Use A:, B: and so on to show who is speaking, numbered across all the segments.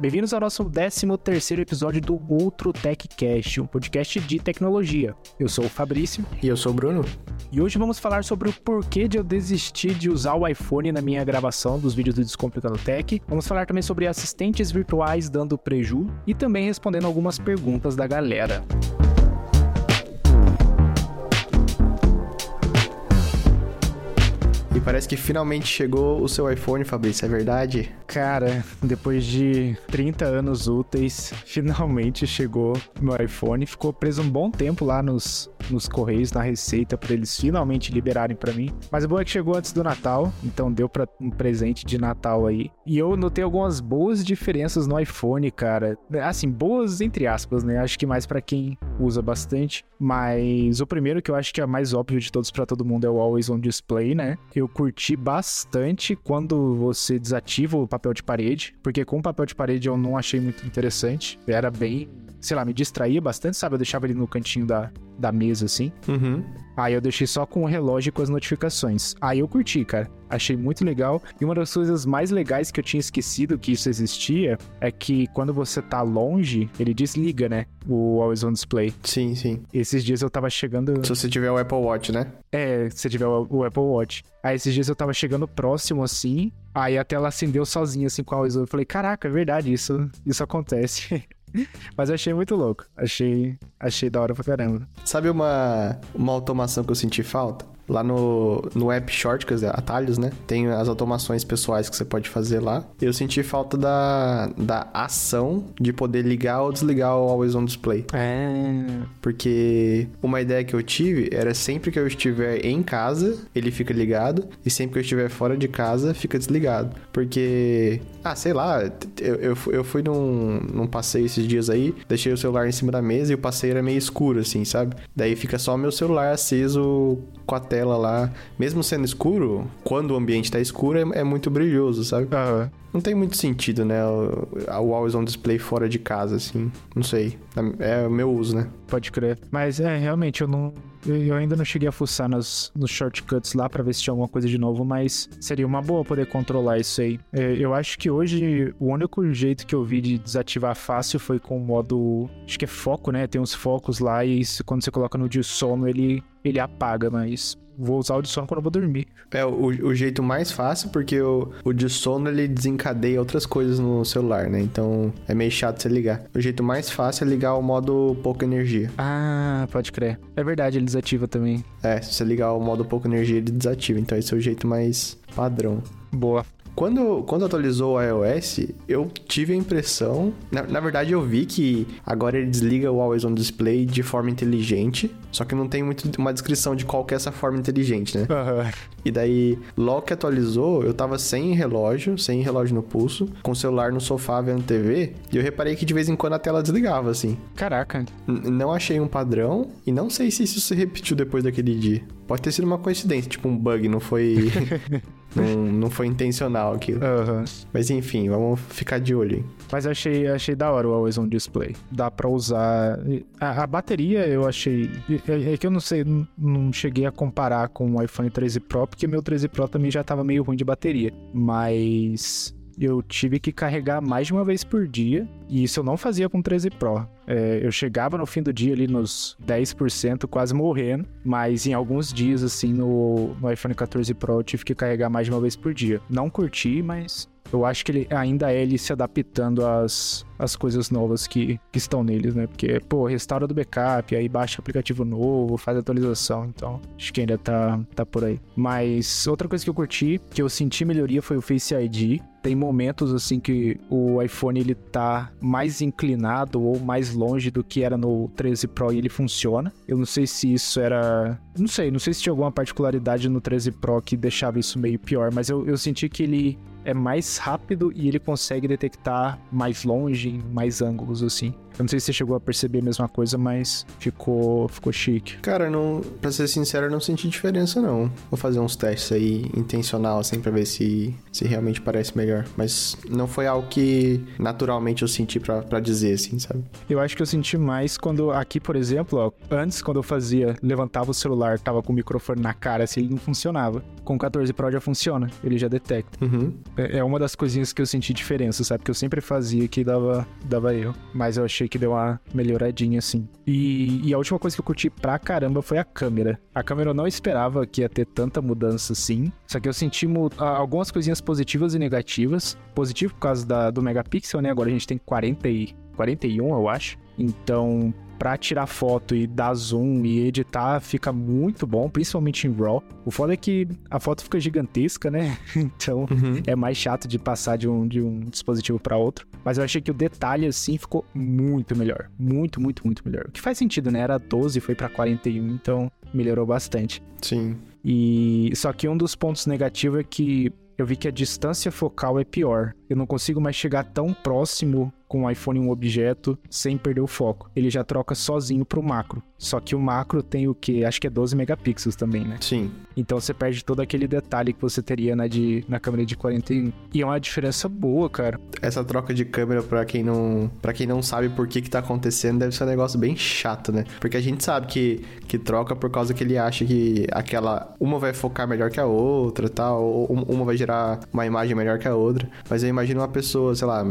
A: Bem-vindos ao nosso 13º episódio do Outro TechCast, um podcast de tecnologia. Eu sou o Fabrício.
B: E eu sou o Bruno.
A: E hoje vamos falar sobre o porquê de eu desistir de usar o iPhone na minha gravação dos vídeos do Descomplicando Tech. Vamos falar também sobre assistentes virtuais dando preju e também respondendo algumas perguntas da galera.
B: E parece que finalmente chegou o seu iPhone, Fabrício, é verdade?
A: Cara, depois de 30 anos úteis, finalmente chegou meu iPhone. Ficou preso um bom tempo lá nos, nos correios, na receita, para eles finalmente liberarem para mim. Mas o bom é que chegou antes do Natal, então deu para um presente de Natal aí. E eu notei algumas boas diferenças no iPhone, cara. Assim, boas entre aspas, né? Acho que mais para quem usa bastante. Mas o primeiro que eu acho que é mais óbvio de todos para todo mundo é o Always On Display, né? Eu curti bastante quando você desativa o papel de parede, porque com o papel de parede eu não achei muito interessante. Era bem, sei lá, me distraía bastante, sabe? Eu deixava ele no cantinho da, da mesa assim.
B: Uhum.
A: Aí eu deixei só com o relógio e com as notificações. Aí eu curti, cara. Achei muito legal. E uma das coisas mais legais que eu tinha esquecido que isso existia é que quando você tá longe, ele desliga, né? O Always On Display.
B: Sim, sim.
A: Esses dias eu tava chegando.
B: Se você tiver o Apple Watch, né?
A: É, se tiver o, Apple Watch. Aí esses dias eu tava chegando próximo assim. Aí a tela acendeu sozinha, assim, com a Always On. Eu falei, caraca, é verdade, isso, isso acontece. Mas achei muito louco. Achei, achei da hora pra caramba.
B: Sabe uma, uma automação que eu senti falta? Lá no, no app Shortcuts, atalhos, né? Tem as automações pessoais que você pode fazer lá. Eu senti falta da, da ação de poder ligar ou desligar o Always On Display.
A: É.
B: Porque uma ideia que eu tive era sempre que eu estiver em casa, ele fica ligado. E sempre que eu estiver fora de casa, fica desligado. Porque, ah, sei lá, eu, eu, eu fui num, num passeio esses dias aí, deixei o celular em cima da mesa e o passeio era meio escuro, assim, sabe? Daí fica só meu celular aceso com a tela lá. Mesmo sendo escuro, quando o ambiente tá escuro, é, é muito brilhoso, sabe?
A: Aham.
B: Não tem muito sentido, né? O, o Always On Display fora de casa, assim. Não sei. É o meu uso, né?
A: Pode crer. Mas é, realmente, eu não. Eu ainda não cheguei a fuçar nos, nos shortcuts lá pra ver se tinha alguma coisa de novo, mas seria uma boa poder controlar isso aí. É, eu acho que hoje o único jeito que eu vi de desativar fácil foi com o modo. Acho que é foco, né? Tem uns focos lá e isso, quando você coloca no de sono ele, ele apaga, mas vou usar o de sono quando eu vou dormir.
B: É o, o jeito mais fácil, porque o, o de sono ele desencadeia outras coisas no celular, né? Então é meio chato você ligar. O jeito mais fácil é ligar o modo pouca energia.
A: Ah, pode crer. É verdade, ele desativa também.
B: É, se você ligar o modo pouca energia, ele desativa. Então esse é o jeito mais padrão.
A: Boa.
B: Quando, quando atualizou o iOS, eu tive a impressão. Na, na, verdade, eu vi que agora ele desliga o Always On Display de forma inteligente. Só que não tem muito uma descrição de qual que é essa forma inteligente, né?
A: Uhum.
B: E daí, logo que atualizou, eu tava sem relógio, sem relógio no pulso, com o celular no sofá vendo TV. E eu reparei que de vez em quando a tela desligava, assim.
A: Caraca.
B: N não achei um padrão. E não sei se isso se repetiu depois daquele dia. Pode ter sido uma coincidência, tipo um bug, não foi. não, não foi intencional aquilo.
A: Uhum.
B: Mas enfim, vamos ficar de olho. Hein?
A: Mas achei, achei da hora o Always On Display. Dá pra usar. A, a bateria eu achei. É, é, que eu não sei, não, não cheguei a comparar com o iPhone 13 Pro, porque meu 13 Pro também já tava meio ruim de bateria. Mas eu tive que carregar mais de uma vez por dia, e isso eu não fazia com o 13 Pro. É, eu chegava no fim do dia ali nos 10%, quase morrendo, mas em alguns dias, assim, no, no iPhone 14 Pro, eu tive que carregar mais de uma vez por dia. Não curti, mas eu acho que ele ainda é ele se adaptando às, às coisas novas que, que estão neles, né? Porque, pô, restaura do backup, aí baixa aplicativo novo, faz atualização, então acho que ainda tá, tá por aí. Mas outra coisa que eu curti, que eu senti melhoria foi o Face ID. Tem momentos assim que o iPhone ele tá mais inclinado ou mais longe do que era no 13 Pro e ele funciona. Eu não sei se isso era. Não sei, não sei se tinha alguma particularidade no 13 Pro que deixava isso meio pior, mas eu, eu senti que ele é mais rápido e ele consegue detectar mais longe, mais ângulos, assim. Eu não sei se você chegou a perceber a mesma coisa, mas ficou, ficou chique.
B: Cara, não, pra ser sincero, eu não senti diferença, não. Vou fazer uns testes aí intencional, assim, pra ver se, se realmente parece melhor. Mas não foi algo que naturalmente eu senti pra, pra dizer, assim, sabe?
A: Eu acho que eu senti mais quando aqui, por exemplo, ó, antes quando eu fazia, levantava o celular, tava com o microfone na cara, assim, ele não funcionava. Com o 14 Pro já funciona, ele já detecta.
B: Uhum.
A: É é uma das coisinhas que eu senti diferença, sabe? Que eu sempre fazia que dava, dava erro. Mas eu achei que deu uma melhoradinha, assim. E, e a última coisa que eu curti pra caramba foi a câmera. A câmera eu não esperava que ia ter tanta mudança assim. Só que eu senti algumas coisinhas positivas e negativas. Positivo por causa da, do megapixel, né? Agora a gente tem 40 e, 41, eu acho. Então, pra tirar foto e dar zoom e editar, fica muito bom, principalmente em RAW. O foda é que a foto fica gigantesca, né? Então,
B: Uhum.
A: é mais chato de passar de um, de um dispositivo para outro. Mas eu achei que o detalhe, assim, ficou muito melhor. Muito, muito, muito melhor. O que faz sentido, né? Era 12, foi para 41, então melhorou bastante.
B: Sim.
A: E só que um dos pontos negativos é que eu vi que a distância focal é pior. Eu não consigo mais chegar tão próximo com o iPhone um objeto sem perder o foco. Ele já troca sozinho pro macro. Só que o macro tem o que? Acho que é 12 megapixels também, né?
B: Sim.
A: Então você perde todo aquele detalhe que você teria na, de, na câmera de 41. E é uma diferença boa, cara.
B: Essa troca de câmera, pra quem não, para quem não sabe por que que tá acontecendo, deve ser um negócio bem chato, né? Porque a gente sabe que, que troca por causa que ele acha que aquela uma vai focar melhor que a outra, tal, ou um- uma vai gerar uma imagem melhor que a outra. Mas eu imagino uma pessoa, sei lá,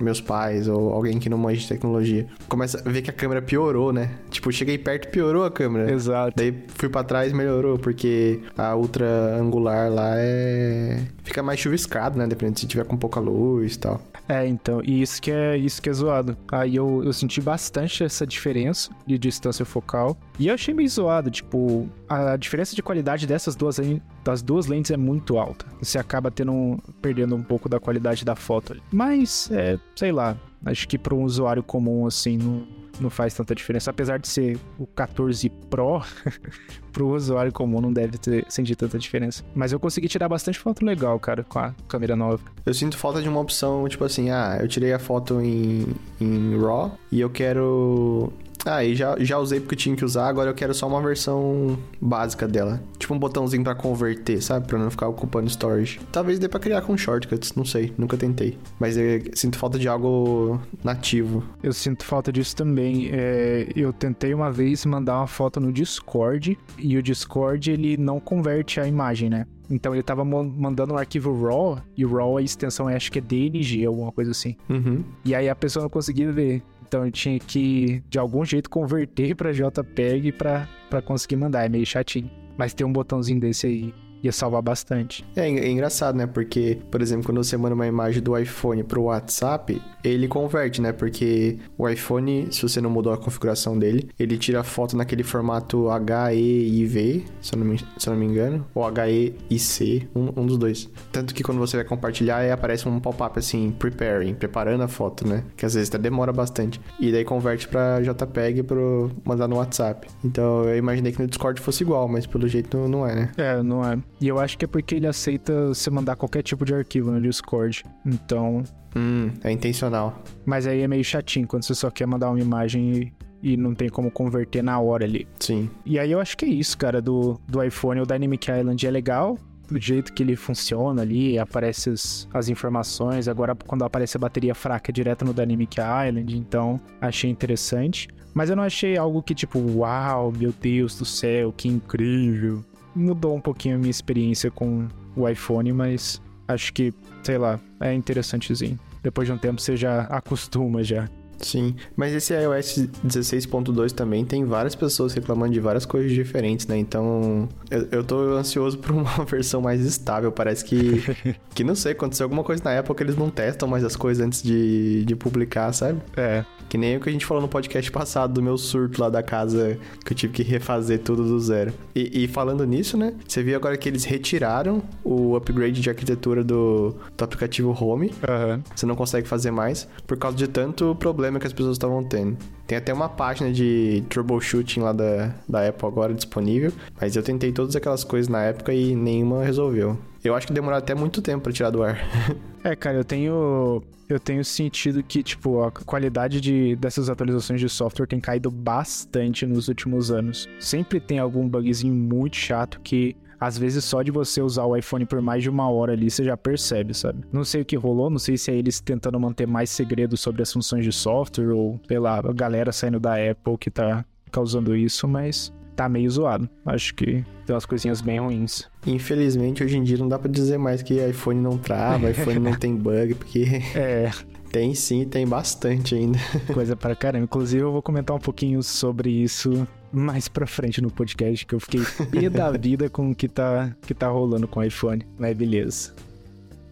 B: meus pais ou alguém que não manja de tecnologia, começa a ver que a câmera piorou, né? Tipo, cheguei perto, piorou a câmera.
A: Exato.
B: Daí fui pra trás, melhorou, porque a ultra angular lá é. Fica mais chuviscado, né? Dependendo se tiver com pouca luz e tal.
A: É, então, e isso que é, isso que é zoado. Aí eu, eu senti bastante essa diferença de distância focal. E eu achei meio zoado, tipo, a diferença de qualidade dessas duas, das duas lentes é muito alta. Você acaba tendo um- perdendo um pouco da qualidade da foto. ali. Mas, é, sei lá, acho que para um usuário comum, assim, não, não faz tanta diferença. Apesar de ser o 14 Pro, pro usuário comum não deve ter, sentir tanta diferença. Mas eu consegui tirar bastante foto legal, cara, com a câmera nova.
B: Eu sinto falta de uma opção, tipo assim, ah, eu tirei a foto em, em RAW e eu quero. Ah, e já, já usei porque tinha que usar, agora eu quero só uma versão básica dela. Tipo um botãozinho pra converter, sabe? Pra não ficar ocupando storage. Talvez dê pra criar com shortcuts, não sei, nunca tentei. Mas eu sinto falta de algo nativo.
A: Eu sinto falta disso também. É, eu tentei uma vez mandar uma foto no Discord e o Discord ele não converte a imagem, né? Então ele tava mandando um arquivo RAW e o RAW a extensão acho que é DNG, alguma coisa assim.
B: Uhum.
A: E aí a pessoa não conseguia ver. Então eu tinha que de algum jeito converter pra JPEG pra conseguir mandar. É meio chatinho. Mas tem um botãozinho desse aí ia salvar bastante.
B: É, é engraçado, né? Porque, por exemplo, quando você manda uma imagem do iPhone pro WhatsApp, ele converte, né? Porque o iPhone, se você não mudou a configuração dele, ele tira a foto naquele formato HEIV, se eu não me, se eu não me engano, ou HEIC, um, um dos dois. Tanto que quando você vai compartilhar, aparece um pop-up assim, preparing, preparando a foto, né? Que às vezes até demora bastante. E daí converte pra JPEG pro mandar no WhatsApp. Então eu imaginei que no Discord fosse igual, mas pelo jeito não, não é, né?
A: É, não é. E eu acho que é porque ele aceita você mandar qualquer tipo de arquivo no Discord. Então,
B: Hum, é intencional.
A: Mas aí é meio chatinho quando você só quer mandar uma imagem e, e não tem como converter na hora ali.
B: Sim.
A: E aí eu acho que é isso, cara, do, do iPhone. O Dynamic Island é legal, do jeito que ele funciona ali, aparece as, as informações. Agora, quando aparece a bateria fraca, é direto no Dynamic Island, então achei interessante. Mas eu não achei algo que tipo, uau, meu Deus do céu, que incrível. Mudou um pouquinho a minha experiência com o iPhone, mas acho que, sei lá, é interessantezinho. Depois de um tempo você já acostuma já.
B: Sim, mas esse iOS 16.2 também tem várias pessoas reclamando de várias coisas diferentes, né? Então, eu, eu tô ansioso por uma versão mais estável. Parece que, que não sei, aconteceu alguma coisa na época, eles não testam mais as coisas antes de, de publicar, sabe?
A: É,
B: Que nem o que a gente falou no podcast passado do meu surto lá da casa, que eu tive que refazer tudo do zero. E, e falando nisso, né? Você viu agora que eles retiraram o upgrade de arquitetura do, do aplicativo Home.
A: Aham.
B: Você não consegue fazer mais por causa de tanto problema que as pessoas estavam tendo. Tem até uma página de troubleshooting lá da, da Apple agora disponível, mas eu tentei todas aquelas coisas na época e nenhuma resolveu. Eu acho que demorou até muito tempo pra tirar do ar.
A: É, cara, eu tenho eu tenho sentido que tipo a qualidade de, dessas atualizações de software tem caído bastante nos últimos anos. Sempre tem algum bugzinho muito chato que às vezes só de você usar o iPhone por mais de uma hora ali, você já percebe, sabe? Não sei o que rolou, não sei se é eles tentando manter mais segredo sobre as funções de software ou pela galera saindo da Apple que tá causando isso, mas tá meio zoado. Acho que tem umas coisinhas bem ruins.
B: Infelizmente, hoje em dia não dá pra dizer mais que iPhone não trava, iPhone não tem bug, porque
A: É,
B: tem sim, tem bastante ainda.
A: coisa para caramba. Inclusive, eu vou comentar um pouquinho sobre isso mais pra frente no podcast, que eu fiquei pé da vida com o que tá, que tá rolando com o iPhone. Mas beleza.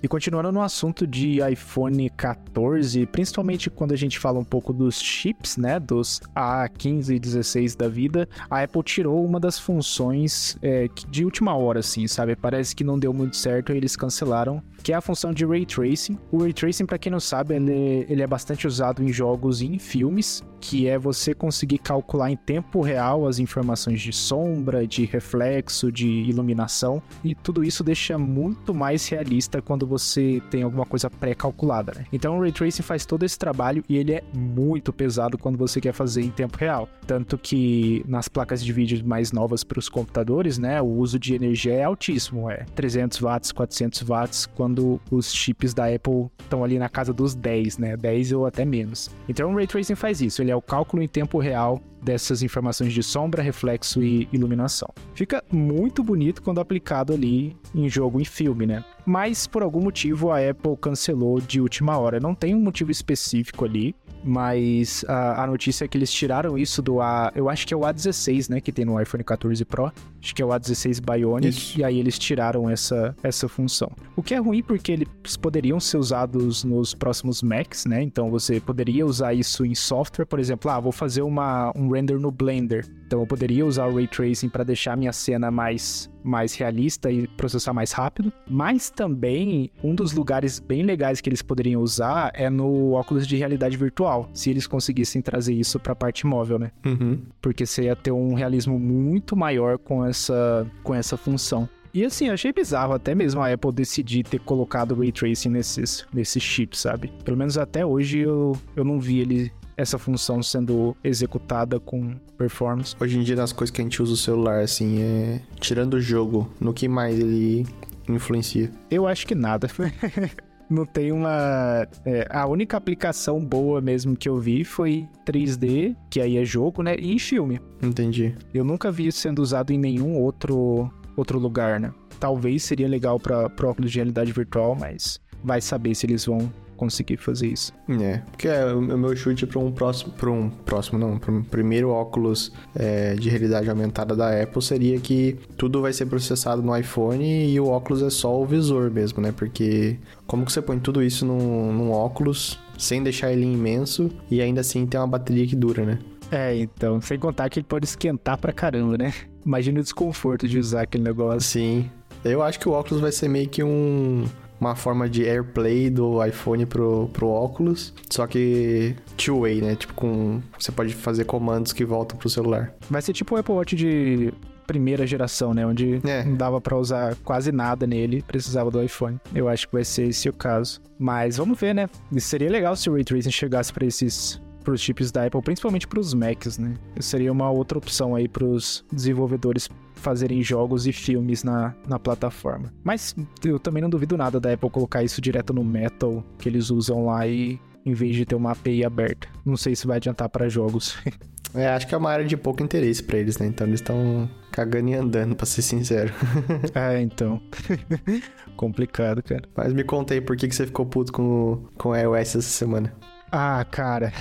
A: E continuando no assunto de iPhone 14, principalmente quando a gente fala um pouco dos chips, né, dos A15 e 16 da vida, a Apple tirou uma das funções é, de última hora, assim, sabe? Parece que não deu muito certo e eles cancelaram, que é a função de Ray Tracing. O Ray Tracing, pra quem não sabe, ele, ele é bastante usado em jogos e em filmes, que é você conseguir calcular em tempo real as informações de sombra, de reflexo, de iluminação, e tudo isso deixa muito mais realista quando você tem alguma coisa pré-calculada, né? Então o Ray Tracing faz todo esse trabalho e ele é muito pesado quando você quer fazer em tempo real. Tanto que nas placas de vídeo mais novas para os computadores, né, o uso de energia é altíssimo, é 300 watts, 400 watts, quando os chips da Apple estão ali na casa dos 10, né, 10 ou até menos. Então o Ray Tracing faz isso, ele é o cálculo em tempo real dessas informações de sombra, reflexo e iluminação. Fica muito bonito quando aplicado ali em jogo e filme, né? Mas por algum motivo a Apple cancelou de última hora. Não tem um motivo específico ali, mas a, a notícia é que eles tiraram isso do A. Eu acho que é o A16, né? Que tem no iPhone 14 Pro. Acho que é o A16 Bionic.
B: Isso.
A: E aí eles tiraram essa, essa função. O que é ruim porque eles poderiam ser usados nos próximos Macs, né? Então você poderia usar isso em software, por exemplo, ah, vou fazer uma, um render no Blender. Então eu poderia usar o Ray Tracing para deixar a minha cena mais, mais realista e processar mais rápido. Mas também, um dos lugares bem legais que eles poderiam usar é no óculos de realidade virtual, se eles conseguissem trazer isso para a parte móvel, né?
B: Uhum.
A: Porque você ia ter um realismo muito maior com essa, com essa função. E assim, eu achei bizarro até mesmo a Apple decidir ter colocado o Ray Tracing nesses, nesses chips, sabe? Pelo menos até hoje eu, eu não vi ele essa função sendo executada com performance.
B: Hoje em dia, nas coisas que a gente usa o celular, assim, é. Tirando o jogo, no que mais ele influencia?
A: Eu acho que nada. Não tem uma. é, a única aplicação boa mesmo que eu vi foi 3D, que aí é jogo, né? E filme.
B: Entendi.
A: Eu nunca vi isso sendo usado em nenhum outro, outro lugar, né? Talvez seria legal para óculos de realidade virtual, mas vai saber se eles vão conseguir fazer isso.
B: É, porque é, o meu chute para um próximo, para um próximo não, para um primeiro óculos é, de realidade aumentada da Apple seria que tudo vai ser processado no iPhone e o óculos é só o visor mesmo, né? Porque como que você põe tudo isso num, num óculos sem deixar ele imenso e ainda assim ter uma bateria que dura, né?
A: É, então, sem contar que ele pode esquentar pra caramba, né? Imagina o desconforto de usar aquele negócio.
B: Sim. Eu acho que o óculos vai ser meio que um uma forma de AirPlay do iPhone pro, pro óculos, só que two-way, né? Tipo, com você pode fazer comandos que voltam pro celular.
A: Vai ser tipo o Apple Watch de primeira geração, né? Onde
B: É.
A: não dava pra usar quase nada nele, precisava do iPhone. Eu acho que vai ser esse o caso. Mas vamos ver, né? Seria legal se o Ray Tracing chegasse pra esses pros chips da Apple, principalmente pros Macs, né? Seria uma outra opção aí pros desenvolvedores fazerem jogos e filmes na, na plataforma. Mas eu também não duvido nada da Apple colocar isso direto no Metal que eles usam lá e em vez de ter uma API aberta. Não sei se vai adiantar pra jogos.
B: É, acho que é uma área de pouco interesse pra eles, né? Então eles estão cagando e andando, pra ser sincero.
A: é, então. Complicado, cara.
B: Mas me conta aí por que, que você ficou puto com, com o iOS essa semana.
A: Ah, cara.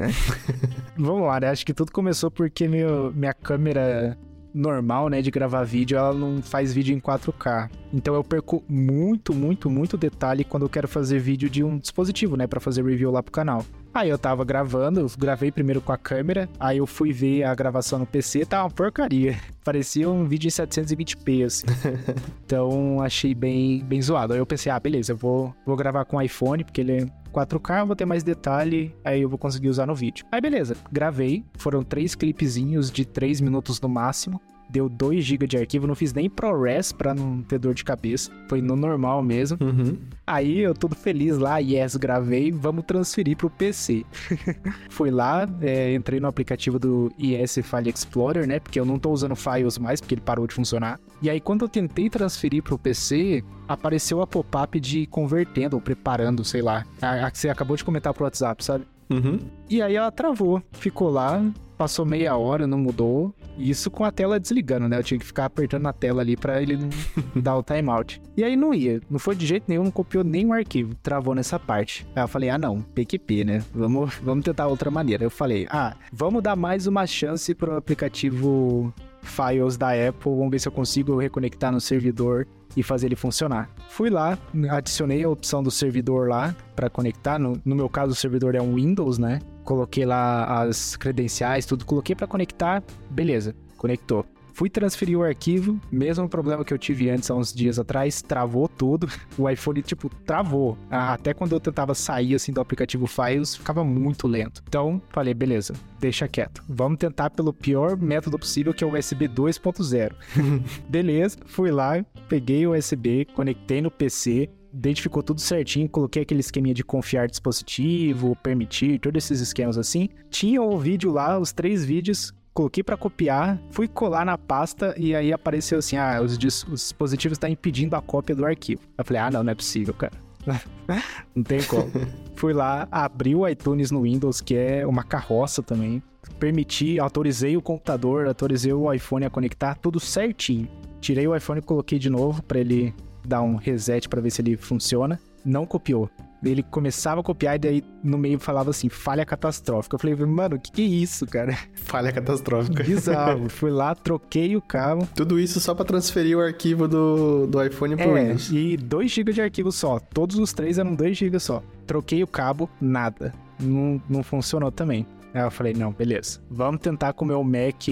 A: Vamos lá, né? Acho que tudo começou porque meu, minha câmera normal, né, de gravar vídeo, ela não faz vídeo em 4K. Então eu perco muito, muito, muito detalhe quando eu quero fazer vídeo de um dispositivo, né, Pra fazer review lá pro canal. Aí eu tava gravando, eu gravei primeiro com a câmera, aí eu fui ver a gravação no PC, tá uma porcaria. Parecia um vídeo em 720p, assim. então achei bem, bem zoado. Aí eu pensei, ah, beleza, eu vou, vou gravar com o iPhone, porque ele é 4K, eu vou ter mais detalhe, aí eu vou conseguir usar no vídeo. Aí beleza, gravei, foram três clipezinhos de 3 minutos no máximo deu 2 GB de arquivo, não fiz nem ProRes pra não ter dor de cabeça. Foi no normal mesmo.
B: Uhum.
A: Aí eu todo feliz lá, yes, gravei, vamos transferir pro PC. Fui lá, é, entrei no aplicativo do IS File Explorer, né? Porque eu não tô usando Files mais, porque ele parou de funcionar. E aí quando eu tentei transferir pro PC, apareceu a pop-up de convertendo ou preparando, sei lá. A, a que você acabou de comentar pro WhatsApp, sabe?
B: Uhum.
A: E aí ela travou, ficou lá, passou meia hora, não mudou. Isso com a tela desligando, né? Eu tinha que ficar apertando a tela ali para ele dar o timeout. E aí não ia, não foi de jeito nenhum, não copiou nenhum arquivo, travou nessa parte. Aí eu falei, ah não, PQP, né? Vamos, vamos tentar outra maneira. Eu falei, ah, vamos dar mais uma chance pro aplicativo Files da Apple, vamos ver se eu consigo reconectar no servidor e fazer ele funcionar. Fui lá, adicionei a opção do servidor lá para conectar. No, no, meu caso, o servidor é um Windows, né? Coloquei lá as credenciais, tudo, coloquei para conectar, beleza, conectou. Fui transferir o arquivo, mesmo problema que eu tive antes, há uns dias atrás, travou tudo. O iPhone, tipo, travou. Até quando eu tentava sair, assim, do aplicativo Files, ficava muito lento. Então, falei, beleza, deixa quieto. Vamos tentar pelo pior método possível, que é o USB 2.0. beleza, fui lá, peguei o USB, conectei no PC, identificou tudo certinho, coloquei aquele esqueminha de confiar dispositivo, permitir, todos esses esquemas assim. Tinha o vídeo lá, os três vídeos, coloquei para copiar, fui colar na pasta e aí apareceu assim: ah, os, os dispositivos estão tá impedindo a cópia do arquivo. Eu falei: ah, não, não é possível, cara. não tem como. fui lá, abri o iTunes no Windows, que é uma carroça também. Permiti, autorizei o computador, autorizei o iPhone a conectar, tudo certinho. Tirei o iPhone e coloquei de novo para ele dar um reset para ver se ele funciona. Não copiou. Ele começava a copiar e daí no meio falava assim, falha catastrófica. Eu falei, mano, o que, que é isso, cara?
B: Falha catastrófica.
A: Bizarro. Fui lá, troquei o cabo.
B: Tudo isso só para transferir o arquivo do, do iPhone pro
A: é,
B: Windows.
A: E 2 GB de arquivo só. Todos os três eram 2 GB só. Troquei o cabo, nada. Não, não funcionou também. Aí eu falei, não, beleza. Vamos tentar com o meu Mac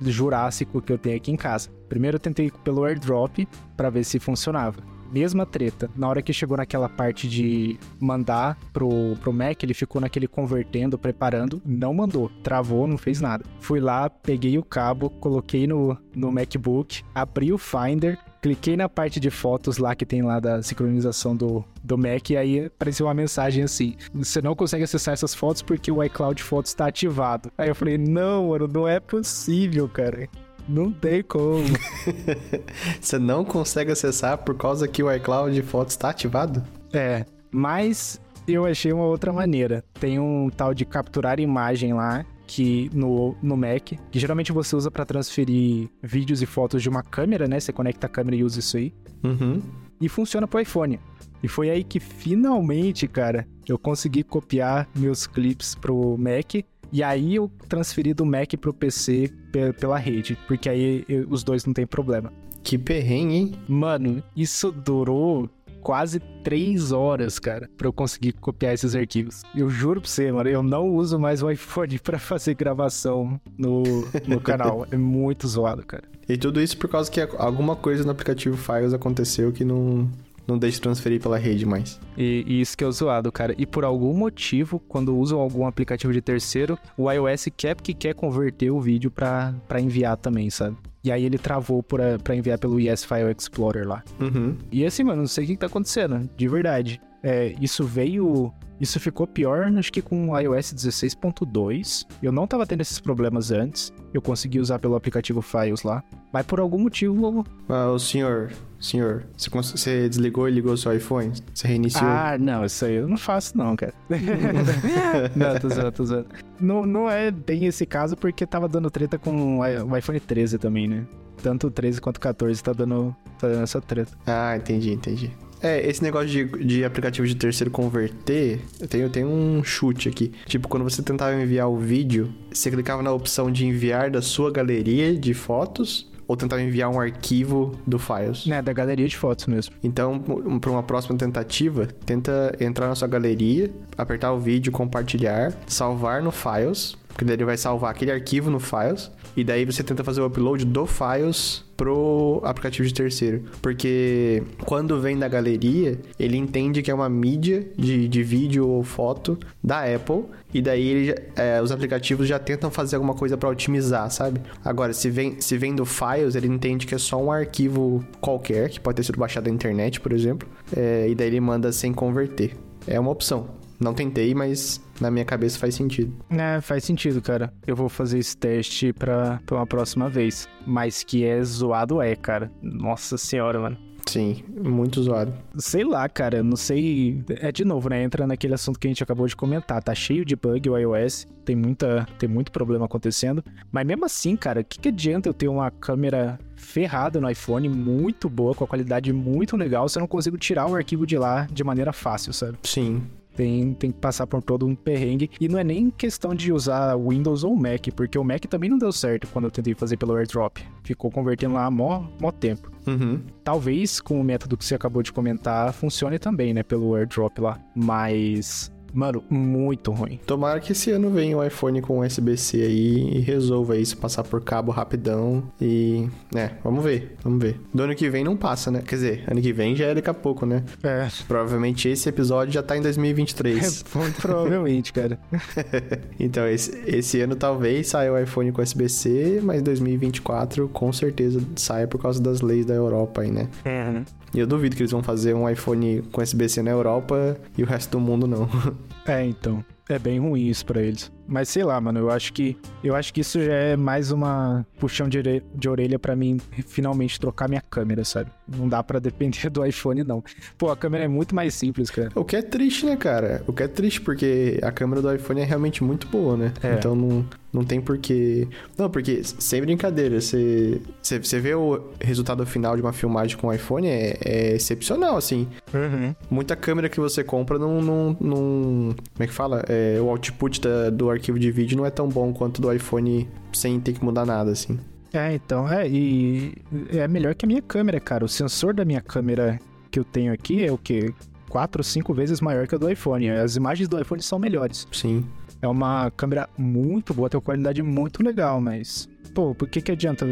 A: Jurássico que eu tenho aqui em casa. Primeiro eu tentei pelo AirDrop para ver se funcionava mesma treta. Na hora que chegou naquela parte de mandar pro, pro Mac, ele ficou naquele convertendo, preparando, não mandou, travou, não fez nada. Fui lá, peguei o cabo, coloquei no, no MacBook, abri o Finder, cliquei na parte de fotos lá que tem lá da sincronização do, do Mac e aí apareceu uma mensagem assim: você não consegue acessar essas fotos porque o iCloud Fotos está ativado. Aí eu falei: não, mano, não é possível, cara. Não tem como.
B: Você não consegue acessar por causa que o iCloud Fotos está ativado?
A: É, mas eu achei uma outra maneira. Tem um tal de capturar imagem lá que no, no Mac, que geralmente você usa para transferir vídeos e fotos de uma câmera, né? Você conecta a câmera e usa isso aí.
B: Uhum.
A: E funciona pro iPhone. E foi aí que finalmente, cara, eu consegui copiar meus clips pro Mac e aí eu transferi do Mac pro PC pela rede, porque aí eu, os dois não tem problema.
B: Que perrengue, hein?
A: Mano, isso durou quase três horas, cara, para eu conseguir copiar esses arquivos. Eu juro pra você, mano, eu não uso mais o iPhone para fazer gravação no, no canal. É muito zoado, cara.
B: E tudo isso por causa que alguma coisa no aplicativo Files aconteceu que não, não deixa transferir pela rede mais.
A: E, e, isso que é o zoado, cara. E por algum motivo, quando usam algum aplicativo de terceiro, o iOS quer que quer converter o vídeo para enviar também, sabe? E aí ele travou para enviar pelo ES File Explorer lá.
B: Uhum.
A: E assim, mano, não sei o que, que tá acontecendo, de verdade. É, isso veio isso ficou pior, acho que com o iOS 16.2. Eu não tava tendo esses problemas antes. Eu consegui usar pelo aplicativo Files lá. Mas por algum motivo.
B: Ah, o senhor, senhor, você, você desligou e ligou seu iPhone? Você reiniciou?
A: Ah, não, isso aí eu não faço, não, cara. não, tô zoando, tô zoando. Não, não é bem esse caso, porque tava dando treta com o iPhone 13 também, né? Tanto o 13 quanto o 14 tá dando, tá dando essa treta.
B: Ah, entendi, entendi. É, esse negócio de, de aplicativo de terceiro converter, eu tenho, eu tenho um chute aqui. Tipo, quando você tentava enviar o vídeo, você clicava na opção de enviar da sua galeria de fotos ou tentar enviar um arquivo do Files.
A: É, da galeria de fotos mesmo.
B: Então, para uma próxima tentativa, tenta entrar na sua galeria, apertar o vídeo, compartilhar, salvar no Files, porque daí ele vai salvar aquele arquivo no Files, e daí você tenta fazer o upload do Files pro aplicativo de terceiro. Porque quando vem da galeria, ele entende que é uma mídia de, de vídeo ou foto da Apple, e daí ele, é, os aplicativos já tentam fazer alguma coisa para otimizar, sabe? Agora, se vem, se vem do Files, ele entende que é só um arquivo qualquer, que pode ter sido baixado da internet, por exemplo, é, e daí ele manda sem converter. É uma opção. Não tentei, mas na minha cabeça faz sentido.
A: É, faz sentido, cara. Eu vou fazer esse teste pra, pra uma próxima vez. Mas que é zoado é, cara. Nossa senhora, mano.
B: Sim, muito zoado.
A: Sei lá, cara, não sei. É de novo, né? Entra naquele assunto que a gente acabou de comentar. Tá cheio de bug o iOS, tem, muita, tem muito problema acontecendo. Mas mesmo assim, cara, o que, que adianta eu ter uma câmera ferrada no iPhone, muito boa, com a qualidade muito legal, se eu não consigo tirar o arquivo de lá de maneira fácil, sabe?
B: Sim.
A: Tem, tem que passar por todo um perrengue. E não é nem questão de usar Windows ou Mac, porque o Mac também não deu certo quando eu tentei fazer pelo AirDrop. Ficou convertendo lá mó, mó tempo.
B: Uhum.
A: Talvez com o método que você acabou de comentar funcione também, né? Pelo AirDrop lá. Mas Mano, muito ruim.
B: Tomara que esse ano venha um iPhone com USB-C aí e resolva isso, passar por cabo rapidão e. É, vamos ver, vamos ver. Do ano que vem não passa, né? Quer dizer, ano que vem já é daqui a pouco, né?
A: É.
B: Provavelmente esse episódio já tá em 2023.
A: É, muito provavelmente, cara.
B: então, esse, esse ano talvez saia o iPhone com USB-C, mas 2024 com certeza saia por causa das leis da Europa aí, né?
A: Uhum.
B: E eu duvido que eles vão fazer um iPhone com USB-C na Europa e o resto do mundo não.
A: É, então. É bem ruim isso pra eles. Mas sei lá, mano, eu acho que eu acho que isso já é mais uma puxão de, orelha, de orelha para mim finalmente trocar minha câmera, sabe? Não dá para depender do iPhone não. Pô, a câmera é muito mais simples, cara.
B: O que é triste, né, cara? O que é triste porque a câmera do iPhone é realmente muito boa, né?
A: É.
B: Então não não tem porquê. Não, porque sem brincadeira, você, você, você vê o resultado final de uma filmagem com o iPhone é, é excepcional, assim.
A: Uhum.
B: Muita câmera que você compra não. não, não como é que fala? É, o output da, do arquivo de vídeo não é tão bom quanto do iPhone sem ter que mudar nada, assim.
A: É, então, é, e é melhor que a minha câmera, cara. O sensor da minha câmera que eu tenho aqui é o quê? Quatro ou cinco vezes maior que o do iPhone. As imagens do iPhone são melhores.
B: Sim.
A: É uma câmera muito boa, tem uma qualidade muito legal, mas. Pô, por que que adianta?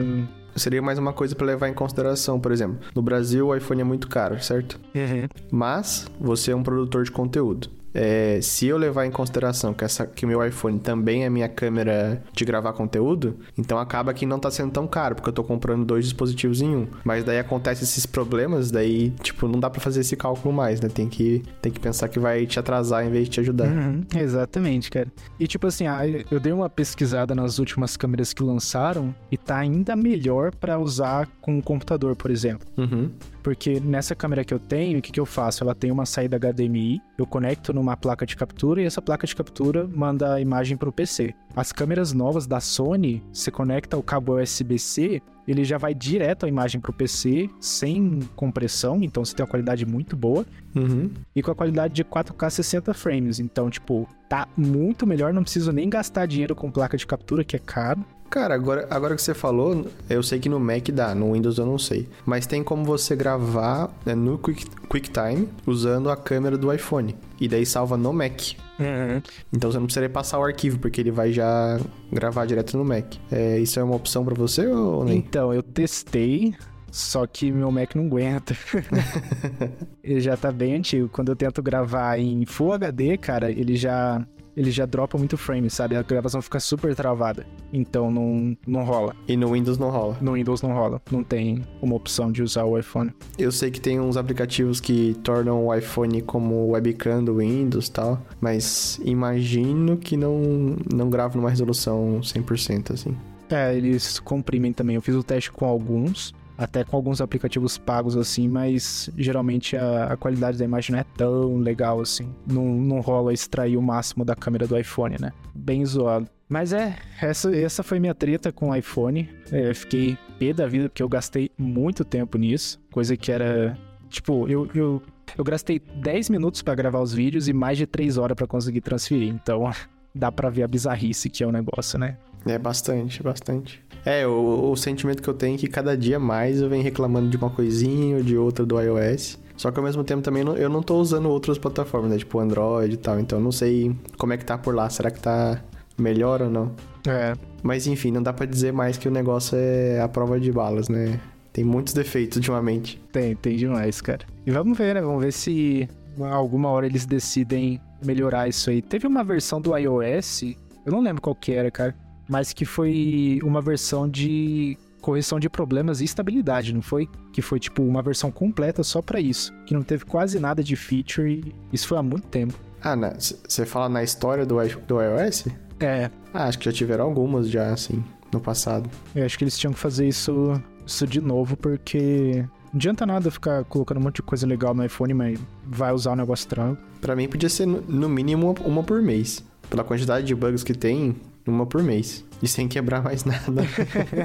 B: Seria mais uma coisa para levar em consideração, por exemplo. No Brasil, o iPhone é muito caro, certo?
A: Uhum.
B: Mas você é um produtor de conteúdo. É, se eu levar em consideração que, essa, que o meu iPhone também é minha câmera de gravar conteúdo, então acaba que não tá sendo tão caro, porque eu tô comprando dois dispositivos em um. Mas daí acontece esses problemas, daí, tipo, não dá para fazer esse cálculo mais, né? Tem que, tem que pensar que vai te atrasar em vez de te ajudar.
A: Uhum, exatamente, cara. E tipo assim, ah, eu dei uma pesquisada nas últimas câmeras que lançaram e tá ainda melhor para usar com o computador, por exemplo.
B: Uhum.
A: Porque nessa câmera que eu tenho, o que, que eu faço? Ela tem uma saída HDMI, eu conecto numa placa de captura e essa placa de captura manda a imagem para o PC. As câmeras novas da Sony, você conecta o cabo USB-C, ele já vai direto a imagem para o PC, sem compressão, então você tem uma qualidade muito boa.
B: Uhum.
A: E com a qualidade de 4K 60 frames. Então, tipo, tá muito melhor, não preciso nem gastar dinheiro com placa de captura, que é caro.
B: Cara, agora, agora que você falou, eu sei que no Mac dá, no Windows eu não sei. Mas tem como você gravar né, no Quick, QuickTime usando a câmera do iPhone. E daí salva no Mac.
A: Uhum.
B: Então você não precisaria passar o arquivo, porque ele vai já gravar direto no Mac. É, isso é uma opção para você ou nem?
A: Então, eu testei, só que meu Mac não aguenta. ele já tá bem antigo. Quando eu tento gravar em Full HD, cara, ele já ele já dropa muito frame, sabe? A gravação fica super travada. Então não, não rola.
B: E no Windows não rola.
A: No Windows não rola. Não tem uma opção de usar o iPhone.
B: Eu sei que tem uns aplicativos que tornam o iPhone como webcam do Windows e tal, mas imagino que não, não grava numa resolução 100% assim.
A: É, eles comprimem também. Eu fiz o teste com alguns até com alguns aplicativos pagos assim, mas geralmente a, a, qualidade da imagem não é tão legal assim. Não, não rola extrair o máximo da câmera do iPhone, né? Bem zoado. Mas é, essa, essa foi minha treta com o iPhone. É, fiquei pé da vida porque eu gastei muito tempo nisso. Coisa que era. Tipo, eu, eu, eu gastei 10 minutos para gravar os vídeos e mais de 3 horas para conseguir transferir. Então dá pra ver a bizarrice que é o negócio, né?
B: É bastante, bastante. É, o, o sentimento que eu tenho é que cada dia mais eu venho reclamando de uma coisinha ou de outra do iOS. Só que ao mesmo tempo também eu não tô usando outras plataformas, né? Tipo Android e tal. Então eu não sei como é que tá por lá. Será que tá melhor ou não?
A: É.
B: Mas enfim, não dá para dizer mais que o negócio é a prova de balas, né? Tem muitos defeitos ultimamente.
A: Tem, tem demais, cara. E vamos ver, né? Vamos ver se alguma hora eles decidem melhorar isso aí. Teve uma versão do iOS, eu não lembro qual que era, cara, mas que foi uma versão de correção de problemas e estabilidade, não foi? Que foi tipo uma versão completa só para isso, que não teve quase nada de feature e isso foi há muito tempo.
B: Ah, você fala na história do, do iOS?
A: É.
B: Ah, acho que já tiveram algumas já, assim, no passado.
A: Eu acho que eles tinham que fazer isso, isso de novo, porque não adianta nada ficar colocando um monte de coisa legal no iPhone, mas vai usar o negócio tranco.
B: Pra mim podia ser no mínimo uma por mês. Pela quantidade de bugs que tem, uma por mês. E sem quebrar mais nada.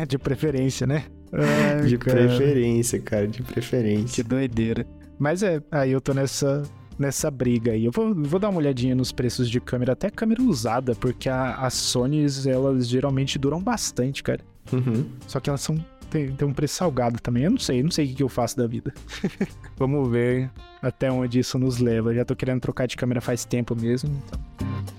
A: de preferência, né?
B: Ai, de cara. preferência, cara, de preferência.
A: Que doideira. Mas é, aí eu tô nessa nessa briga aí. Eu vou, vou dar uma olhadinha nos preços de câmera, até câmera usada, porque a, as Sonys, elas geralmente duram bastante, cara.
B: Uhum.
A: Só que elas são tem, tem um preço salgado também. Eu não sei, não sei o que, que eu faço da vida. Vamos ver até onde isso nos leva. Já tô querendo trocar de câmera faz tempo mesmo, então.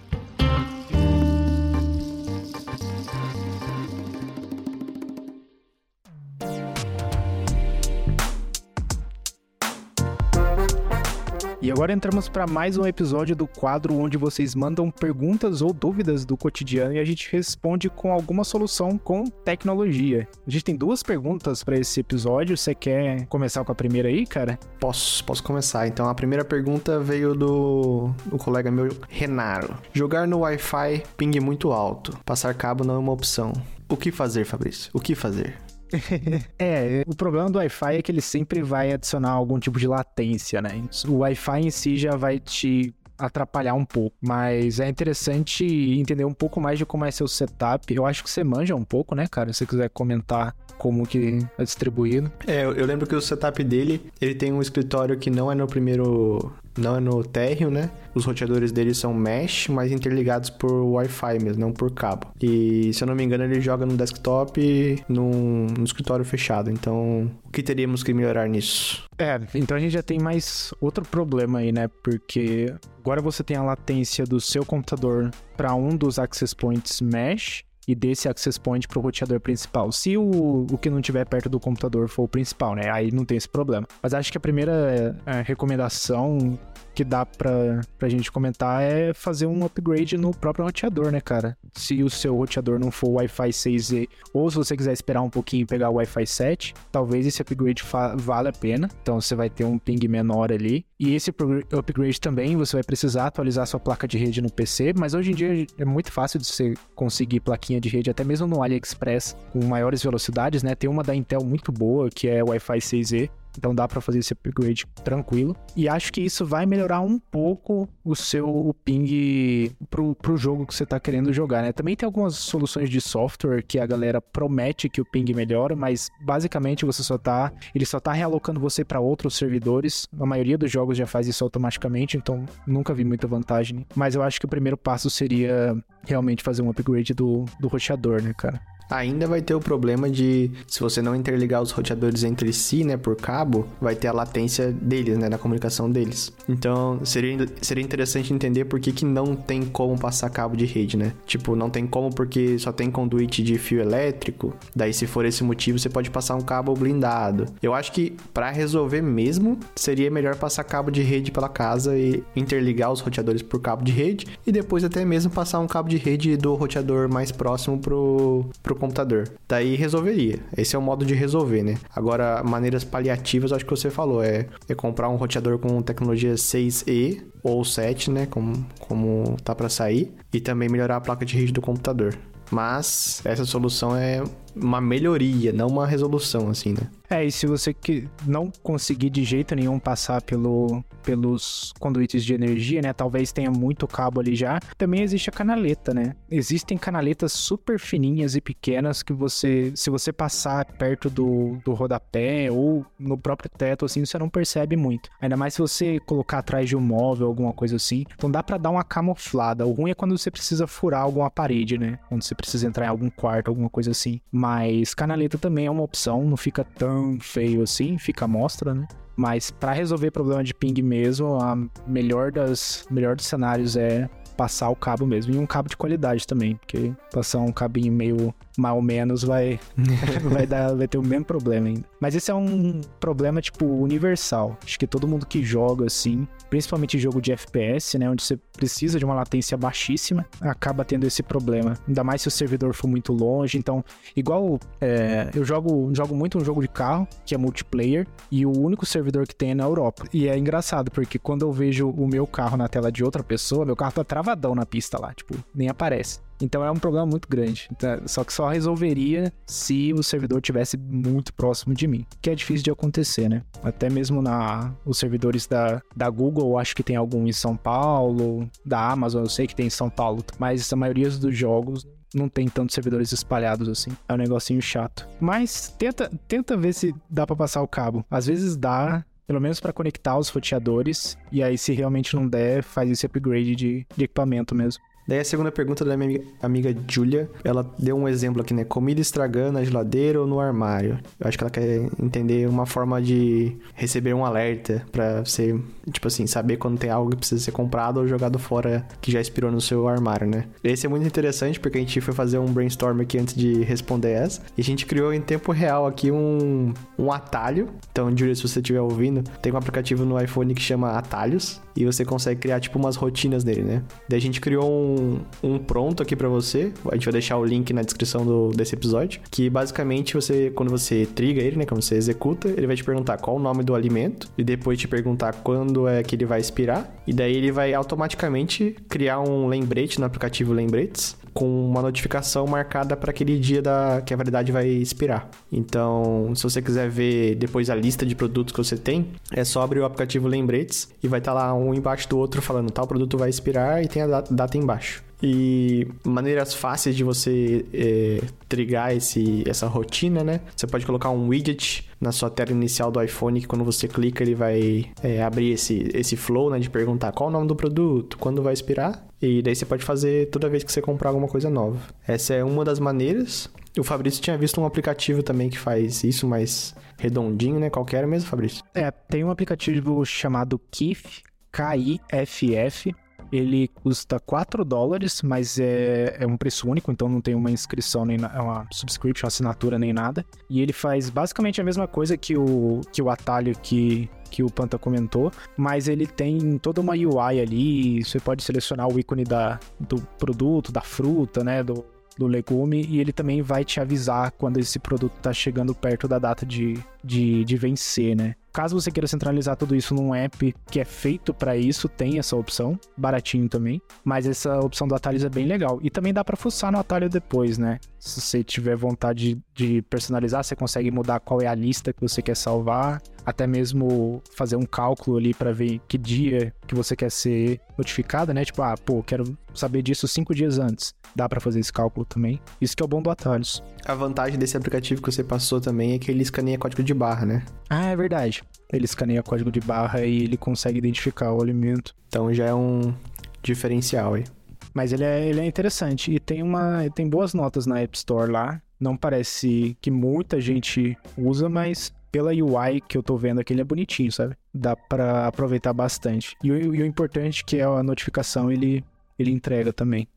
A: E agora entramos para mais um episódio do quadro onde vocês mandam perguntas ou dúvidas do cotidiano e a gente responde com alguma solução com tecnologia. A gente tem duas perguntas para esse episódio. Você quer começar com a primeira aí, cara?
B: Posso, posso começar. Então a primeira pergunta veio do, do colega meu, Renaro. Jogar no Wi-Fi ping muito alto. Passar cabo não é uma opção. O que fazer, Fabrício? O que fazer?
A: é, o problema do Wi-Fi é que ele sempre vai adicionar algum tipo de latência, né? O Wi-Fi em si já vai te atrapalhar um pouco. Mas é interessante entender um pouco mais de como é seu setup. Eu acho que você manja um pouco, né, cara? Se você quiser comentar como que é distribuído.
B: É, eu lembro que o setup dele, ele tem um escritório que não é no primeiro não é no térreo, né? Os roteadores dele são mesh, mas interligados por Wi-Fi mesmo, não por cabo. E se eu não me engano, ele joga no desktop num, no escritório fechado. Então, o que teríamos que melhorar nisso?
A: É, então a gente já tem mais outro problema aí, né? Porque agora você tem a latência do seu computador para um dos access points mesh e desse access point para o roteador principal. Se o, o que não tiver perto do computador for o principal, né? Aí não tem esse problema. Mas acho que a primeira é, recomendação que dá pra, pra gente comentar é fazer um upgrade no próprio roteador, né, cara? Se o seu roteador não for Wi-Fi 6E, ou se você quiser esperar um pouquinho e pegar o Wi-Fi 7, talvez esse upgrade vale a pena. Então você vai ter um ping menor ali. E esse upgrade também você vai precisar atualizar sua placa de rede no PC, mas hoje em dia é muito fácil de você conseguir plaquinha de rede, até mesmo no AliExpress, com maiores velocidades, né? Tem uma da Intel muito boa, que é Wi-Fi 6E, então dá para fazer esse upgrade tranquilo. E acho que isso vai melhorar um pouco o seu ping pro, pro jogo que você tá querendo jogar, né? Também tem algumas soluções de software que a galera promete que o ping melhora, mas basicamente você só tá, ele só tá realocando você para outros servidores. A maioria dos jogos já faz isso automaticamente, então nunca vi muita vantagem. Mas eu acho que o primeiro passo seria realmente fazer um upgrade do, do roteador, né, cara?
B: Ainda vai ter o problema de, se você não interligar os roteadores entre si, né, por cabo, vai ter a latência deles, né, na comunicação deles. Então, seria, seria interessante entender por que, que não tem como passar cabo de rede, né? Tipo, não tem como porque só tem conduíte de fio elétrico. Daí, se for esse motivo, você pode passar um cabo blindado. Eu acho que para resolver mesmo, seria melhor passar cabo de rede pela casa e interligar os roteadores por cabo de rede e depois até mesmo passar um cabo de rede do roteador mais próximo pro, pro computador. Daí resolveria. Esse é o modo de resolver, né? Agora, maneiras paliativas, acho que você falou, é, é comprar um roteador com tecnologia 6E ou 7, né? Como, como tá para sair. E também melhorar a placa de rede do computador. Mas essa solução é uma melhoria, não uma resolução, assim, né?
A: É, e se você que não conseguir de jeito nenhum passar pelo, pelos conduítes de energia, né? Talvez tenha muito cabo ali já. Também existe a canaleta, né? Existem canaletas super fininhas e pequenas que você, se você passar perto do, do rodapé ou no próprio teto, assim, você não percebe muito. Ainda mais se você colocar atrás de um móvel, alguma coisa assim. Então dá para dar uma camuflada. O ruim é quando você precisa furar alguma parede, né? Quando você precisa entrar em algum quarto, alguma coisa assim. Mas canaleta também é uma opção, não fica tão feio assim, fica à mostra, né? Mas para resolver problema de ping mesmo, a melhor das melhor dos cenários é passar o cabo mesmo. E um cabo de qualidade também, porque passar um cabinho meio mal ou menos vai, vai, dar, vai ter o mesmo problema ainda. Mas esse é um problema, tipo, universal. Acho que todo mundo que joga, assim, principalmente jogo de FPS, né, onde você precisa de uma latência baixíssima, acaba tendo esse problema. Ainda mais se o servidor for muito longe. Então, igual é, eu jogo, jogo muito um jogo de carro, que é multiplayer, e o único servidor que tem é na Europa. E é engraçado, porque quando eu vejo o meu carro na tela de outra pessoa, meu carro tá travadão na pista lá, tipo, nem aparece. Então é um problema muito grande. Então, só que só resolveria se o servidor tivesse muito próximo de mim, que é difícil de acontecer, né? Até mesmo na os servidores da, da Google, acho que tem algum em São Paulo, da Amazon, eu sei que tem em São Paulo, mas a maioria dos jogos não tem tantos servidores espalhados assim. É um negocinho chato. Mas tenta, tenta ver se dá para passar o cabo. Às vezes dá, pelo menos para conectar os roteadores. E aí, se realmente não der, faz esse upgrade de, de equipamento mesmo.
B: Daí a segunda pergunta da minha amiga Julia, ela deu um exemplo aqui, né? Comida estragando na geladeira ou no armário. Eu acho que ela quer entender uma forma de receber um alerta para você, tipo assim, saber quando tem algo que precisa ser comprado ou jogado fora que já expirou no seu armário, né? Esse é muito interessante porque a gente foi fazer um brainstorm aqui antes de responder essa e a gente criou em tempo real aqui um, um atalho. Então, Julia, se você estiver ouvindo, tem um aplicativo no iPhone que chama Atalhos e você consegue criar tipo umas rotinas nele, né? Daí a gente criou um um, pronto aqui para você. A gente vai deixar o link na descrição do, desse episódio. Que basicamente você, quando você triga ele, né? Quando você executa, ele vai te perguntar qual o nome do alimento e depois te perguntar quando é que ele vai expirar. E daí ele vai automaticamente criar um lembrete no aplicativo Lembretes com uma notificação marcada para aquele dia da que a validade vai expirar. Então, se você quiser ver depois a lista de produtos que você tem, é só abrir o aplicativo Lembretes e vai estar tá lá um embaixo do outro falando tal produto vai expirar e tem a data embaixo. E maneiras fáceis de você é, trigar esse, essa rotina, né? Você pode colocar um widget na sua tela inicial do iPhone que quando você clica ele vai é, abrir esse, esse flow, né? De perguntar qual o nome do produto, quando vai expirar. E daí você pode fazer toda vez que você comprar alguma coisa nova. Essa é uma das maneiras. O Fabrício tinha visto um aplicativo também que faz isso, mais redondinho, né? Qual que era mesmo, Fabrício?
A: É, tem um aplicativo chamado KIF, K-I-F-F, ele custa 4 dólares, mas é, é um preço único, então não tem uma inscrição, nem é uma subscription, assinatura, nem nada. E ele faz basicamente a mesma coisa que o, que o atalho que, que o Panta comentou, mas ele tem toda uma UI ali, você pode selecionar o ícone da, do produto, da fruta, né, do, do legume, e ele também vai te avisar quando esse produto está chegando perto da data de, de, de vencer, né? Caso você queira centralizar tudo isso num app que é feito para isso, tem essa opção, baratinho também. Mas essa opção do atalhos é bem legal. E também dá para fuçar no atalho depois, né? Se você tiver vontade de personalizar, você consegue mudar qual é a lista que você quer salvar, até mesmo fazer um cálculo ali para ver que dia que você quer ser notificado, né? Tipo, ah, pô, quero saber disso cinco dias antes. Dá para fazer esse cálculo também. Isso que é o bom do atalhos.
B: A vantagem desse aplicativo que você passou também é que ele escaneia código de barra, né?
A: Ah, é verdade. Ele escaneia código de barra e ele consegue identificar o alimento.
B: Então já é um diferencial aí.
A: Mas ele é, ele é interessante e tem uma tem boas notas na App Store lá. Não parece que muita gente usa, mas pela UI que eu tô vendo aqui, ele é bonitinho, sabe? Dá para aproveitar bastante. E o, e o importante que é a notificação, ele, ele entrega também.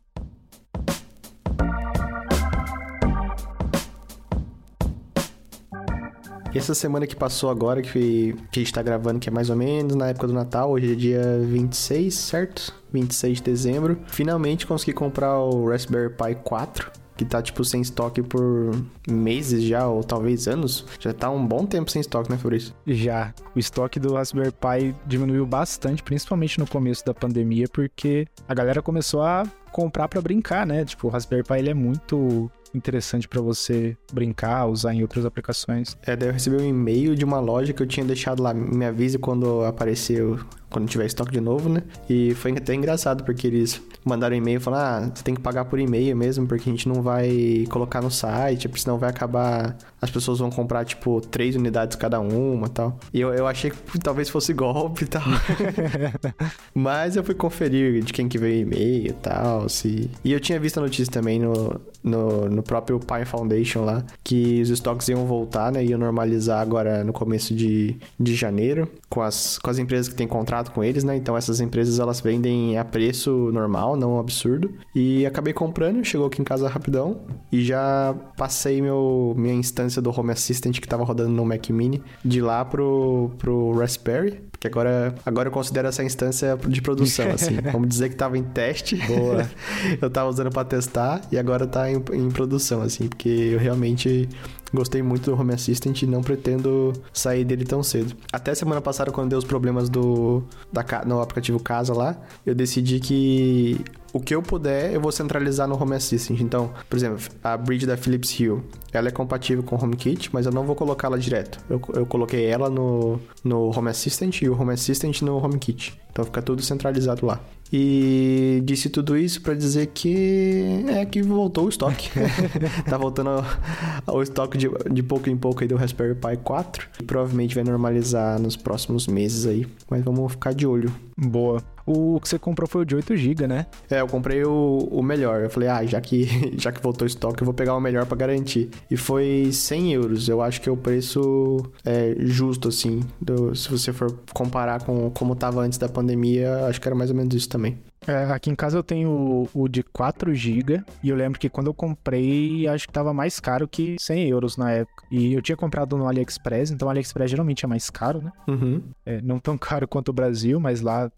B: E essa semana que passou agora, que, que a gente tá gravando, que é mais ou menos na época do Natal, hoje é dia 26, certo? 26 de dezembro. Finalmente consegui comprar o Raspberry Pi 4 que tá, tipo, sem estoque por meses já, ou talvez anos. Já tá um bom tempo sem estoque, né, Fabrício?
A: Já. O estoque do Raspberry Pi diminuiu bastante, principalmente no começo da pandemia, porque a galera começou a comprar para brincar, né? Tipo, o Raspberry Pi ele é muito interessante para você brincar, usar em outras aplicações.
B: É, daí eu recebi um e-mail de uma loja que eu tinha deixado lá, me avise quando apareceu quando tiver estoque de novo, né? E foi até engraçado, porque eles mandaram um e-mail falando: ah, você tem que pagar por e-mail mesmo, porque a gente não vai colocar no site, porque senão vai acabar. As pessoas vão comprar, tipo, três unidades cada uma tal. E eu, eu achei que talvez fosse golpe e tal. Mas eu fui conferir de quem que veio e-mail e tal. Se... E eu tinha visto a notícia também no, no, no próprio Pine Foundation lá, que os estoques iam voltar, né? Iam normalizar agora no começo de, de janeiro, com as, com as empresas que têm contrato com eles, né? Então essas empresas elas vendem a preço normal, não absurdo. E acabei comprando, chegou aqui em casa rapidão e já passei meu, minha instância do Home Assistant que tava rodando no Mac Mini de lá pro, pro Raspberry. Porque agora, agora eu considero essa instância de produção, assim. Vamos dizer que tava em teste.
A: Boa.
B: eu tava usando para testar e agora tá em, em produção, assim. Porque eu realmente Gostei muito do Home Assistant e não pretendo sair dele tão cedo. Até semana passada, quando deu os problemas do da, no aplicativo Casa lá, eu decidi que o que eu puder, eu vou centralizar no Home Assistant. Então, por exemplo, a bridge da Philips Hue, ela é compatível com o HomeKit, mas eu não vou colocá-la direto. Eu, eu coloquei ela no, no Home Assistant e o Home Assistant no HomeKit. Então fica tudo centralizado lá. E disse tudo isso para dizer que é que voltou o estoque. tá voltando ao, estoque de, de pouco em pouco aí do Raspberry Pi 4. E provavelmente vai normalizar nos próximos meses aí. Mas vamos ficar de olho.
A: Boa. O que você comprou foi o de 8 GB, né?
B: É, eu comprei o, o melhor. Eu falei, ah, já que, já que voltou o estoque, eu vou pegar o melhor para garantir. E foi 100 euros. Eu acho que é o preço é, justo, assim. Do, se você for comparar com como tava antes da pandemia, acho que era mais ou menos isso também.
A: É, aqui em casa eu tenho o, o de 4 GB e eu lembro que quando eu comprei, acho que tava mais caro que 100 euros na época. E eu tinha comprado no AliExpress, então o AliExpress geralmente é mais caro, né?
B: Uhum.
A: É, não tão caro quanto o Brasil, mas lá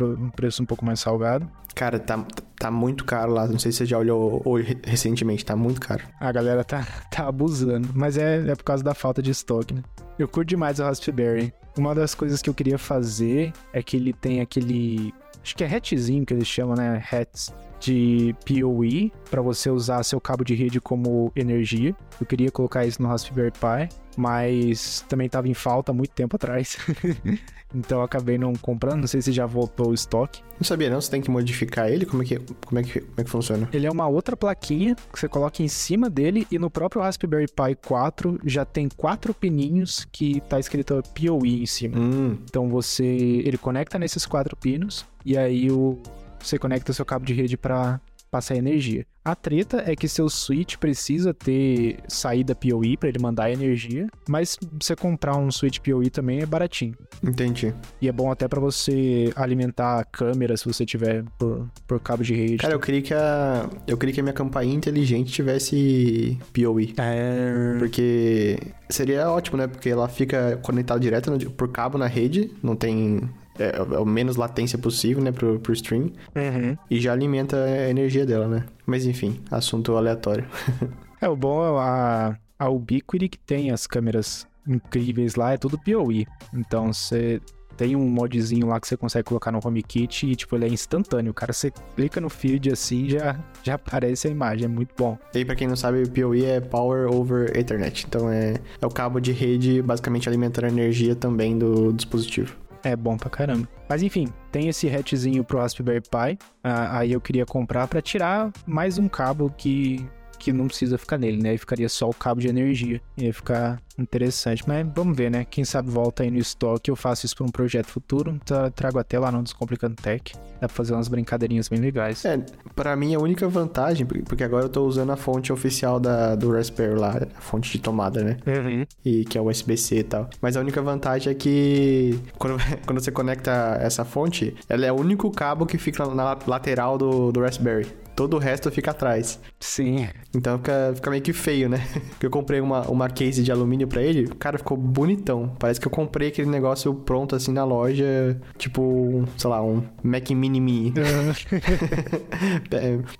A: um preço um pouco mais salgado.
B: Cara, tá, tá muito caro lá. Não sei se você já olhou hoje recentemente, tá muito caro.
A: A galera tá, tá abusando. Mas é, é por causa da falta de estoque, né? Eu curto demais o Raspberry. Uma das coisas que eu queria fazer é que ele tem aquele. Acho que é hatchzinho que eles chamam, né? Hats de PoE para você usar seu cabo de rede como energia. Eu queria colocar isso no Raspberry Pi, mas também estava em falta há muito tempo atrás. então acabei não comprando. Não sei se já voltou o estoque.
B: Não sabia não, você tem que modificar ele? Como é que, como é que, como é que funciona?
A: Ele é uma outra plaquinha que você coloca em cima dele e no próprio Raspberry Pi 4 já tem quatro pininhos que tá escrito PoE em cima.
B: Hum.
A: Então você, ele conecta nesses quatro pinos e aí o você conecta seu cabo de rede para passar energia. A treta é que seu switch precisa ter saída PoE para ele mandar energia, mas você comprar um switch PoE também é baratinho.
B: Entendi.
A: E é bom até para você alimentar a câmera se você tiver por, por cabo de rede.
B: Cara, eu queria que a eu queria que a minha campainha inteligente tivesse PoE.
A: É...
B: Porque seria ótimo, né? Porque ela fica conectada direto no, por cabo na rede, não tem é, é, o menos latência possível, né, pro, pro stream.
A: Uhum.
B: E já alimenta a energia dela, né? Mas enfim, assunto aleatório.
A: é, o bom é a, a Ubiquiti que tem as câmeras incríveis lá, é tudo PoE. Então você tem um modzinho lá que você consegue colocar no HomeKit e, tipo, ele é instantâneo. Cara, você clica no feed assim já já aparece a imagem. É muito bom.
B: E pra quem não sabe, o PoE é Power over Ethernet. Então é, é o cabo de rede basicamente alimentando a energia também do dispositivo.
A: É bom pra caramba. Mas enfim, tem esse hatchzinho pro Raspberry Pi. Ah, aí eu queria comprar para tirar mais um cabo que que não precisa ficar nele, né? E ficaria só o cabo de energia. Ia ficar interessante. Mas vamos ver, né? Quem sabe volta aí no estoque. Eu faço isso para um projeto futuro. Trago até lá no Descomplicando Tech. Dá pra fazer umas brincadeirinhas bem legais.
B: É, para mim a única vantagem, porque agora eu tô usando a fonte oficial da, do Raspberry lá, a fonte de tomada, né?
A: Uhum.
B: E que é USB-C e tal. Mas a única vantagem é que quando, quando você conecta essa fonte, ela é o único cabo que fica na lateral do, do Raspberry todo o resto fica atrás.
A: Sim.
B: Então fica, fica meio que feio, né? Porque eu comprei uma, uma case de alumínio para ele, cara, ficou bonitão. Parece que eu comprei aquele negócio pronto assim na loja, tipo, sei lá, um Mac Mini Me.